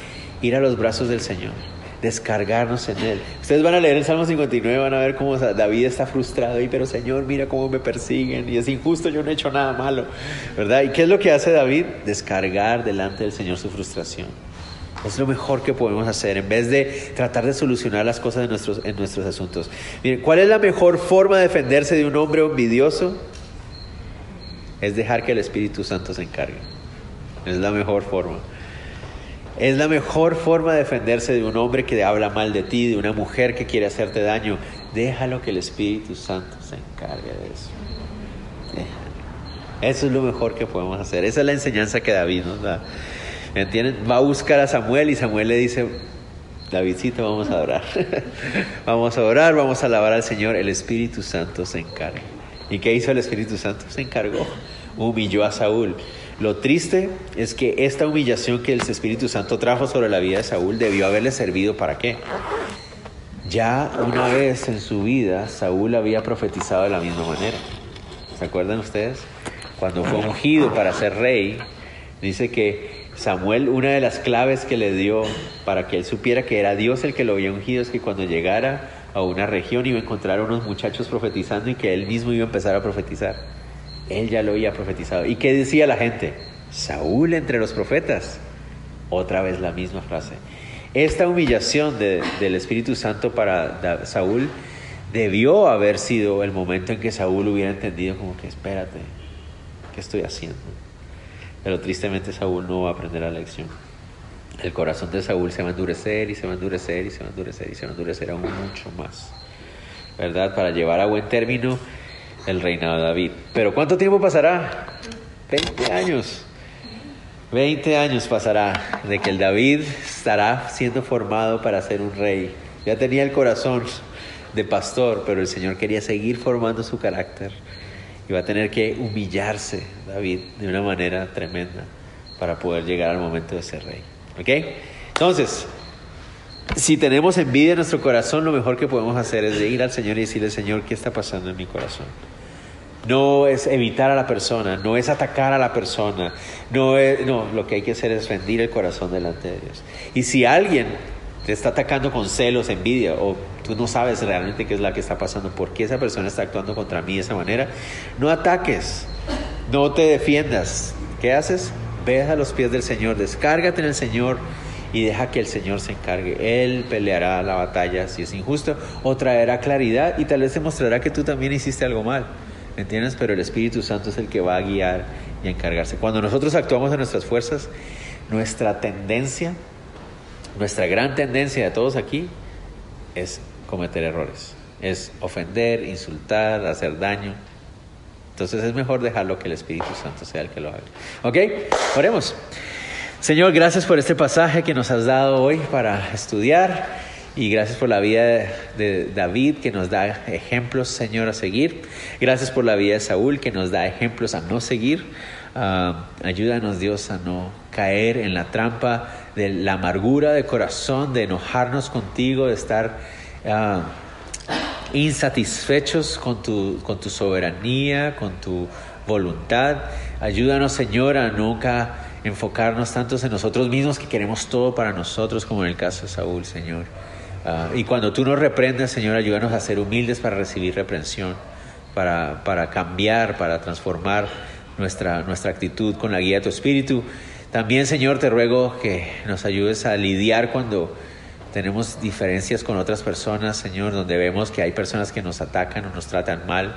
ir a los brazos del Señor descargarnos en Él. Ustedes van a leer el Salmo 59, van a ver cómo David está frustrado y pero Señor, mira cómo me persiguen y es injusto, yo no he hecho nada malo, ¿verdad? ¿Y qué es lo que hace David? Descargar delante del Señor su frustración. Es lo mejor que podemos hacer en vez de tratar de solucionar las cosas en nuestros, en nuestros asuntos. Miren, ¿cuál es la mejor forma de defenderse de un hombre envidioso? Es dejar que el Espíritu Santo se encargue. Es la mejor forma. Es la mejor forma de defenderse de un hombre que habla mal de ti, de una mujer que quiere hacerte daño. Déjalo que el Espíritu Santo se encargue de eso. Eso es lo mejor que podemos hacer. Esa es la enseñanza que David nos da. ¿Me entienden? Va a buscar a Samuel y Samuel le dice, Davidcito, vamos a orar. vamos a orar, vamos a alabar al Señor. El Espíritu Santo se encarga. ¿Y qué hizo el Espíritu Santo? Se encargó. Humilló a Saúl. Lo triste es que esta humillación que el Espíritu Santo trajo sobre la vida de Saúl debió haberle servido para qué? Ya una vez en su vida Saúl había profetizado de la misma manera. ¿Se acuerdan ustedes? Cuando fue ungido para ser rey, dice que Samuel, una de las claves que le dio para que él supiera que era Dios el que lo había ungido es que cuando llegara a una región iba a encontrar a unos muchachos profetizando y que él mismo iba a empezar a profetizar. Él ya lo había profetizado. ¿Y qué decía la gente? Saúl entre los profetas. Otra vez la misma frase. Esta humillación del Espíritu Santo para Saúl debió haber sido el momento en que Saúl hubiera entendido como que espérate, ¿qué estoy haciendo? Pero tristemente Saúl no va a aprender la lección. El corazón de Saúl se va a endurecer y se va a endurecer y se va a endurecer y se va a endurecer aún mucho más. ¿Verdad? Para llevar a buen término el reinado de David. Pero ¿cuánto tiempo pasará? 20 años. 20 años pasará de que el David estará siendo formado para ser un rey. Ya tenía el corazón de pastor, pero el Señor quería seguir formando su carácter y va a tener que humillarse David de una manera tremenda para poder llegar al momento de ser rey. ¿Ok? Entonces, si tenemos envidia en nuestro corazón, lo mejor que podemos hacer es ir al Señor y decirle, Señor, ¿qué está pasando en mi corazón? No es evitar a la persona, no es atacar a la persona, no, es, no, lo que hay que hacer es rendir el corazón delante de Dios. Y si alguien te está atacando con celos, envidia, o tú no sabes realmente qué es la que está pasando, por qué esa persona está actuando contra mí de esa manera, no ataques, no te defiendas. ¿Qué haces? Ve a los pies del Señor, descárgate en el Señor y deja que el Señor se encargue. Él peleará la batalla si es injusto o traerá claridad y tal vez te mostrará que tú también hiciste algo mal. ¿Me entiendes? Pero el Espíritu Santo es el que va a guiar y a encargarse. Cuando nosotros actuamos en nuestras fuerzas, nuestra tendencia nuestra gran tendencia de todos aquí es cometer errores, es ofender, insultar, hacer daño. Entonces es mejor dejarlo que el Espíritu Santo sea el que lo haga. ¿Ok? Oremos. Señor, gracias por este pasaje que nos has dado hoy para estudiar y gracias por la vida de David que nos da ejemplos, Señor, a seguir. Gracias por la vida de Saúl que nos da ejemplos a no seguir. Ah, ayúdanos, Dios, a no caer en la trampa de la amargura de corazón, de enojarnos contigo, de estar ah, insatisfechos con tu, con tu soberanía, con tu voluntad. Ayúdanos, Señor, a nunca enfocarnos tantos en nosotros mismos que queremos todo para nosotros, como en el caso de Saúl, Señor. Ah, y cuando tú nos reprendas, Señor, ayúdanos a ser humildes para recibir reprensión, para, para cambiar, para transformar nuestra, nuestra actitud con la guía de tu Espíritu. También, Señor, te ruego que nos ayudes a lidiar cuando tenemos diferencias con otras personas, Señor, donde vemos que hay personas que nos atacan o nos tratan mal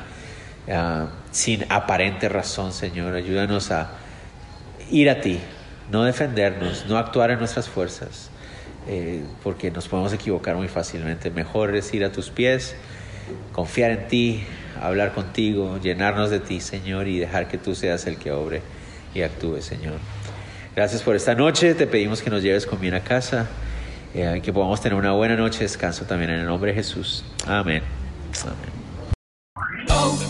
ah, sin aparente razón, Señor. Ayúdanos a ir a ti, no defendernos, no actuar en nuestras fuerzas, eh, porque nos podemos equivocar muy fácilmente. Mejor es ir a tus pies, confiar en ti, hablar contigo, llenarnos de ti, Señor, y dejar que tú seas el que obre y actúe, Señor. Gracias por esta noche. Te pedimos que nos lleves con bien a casa. Eh, que podamos tener una buena noche de descanso también en el nombre de Jesús. Amén. Amén.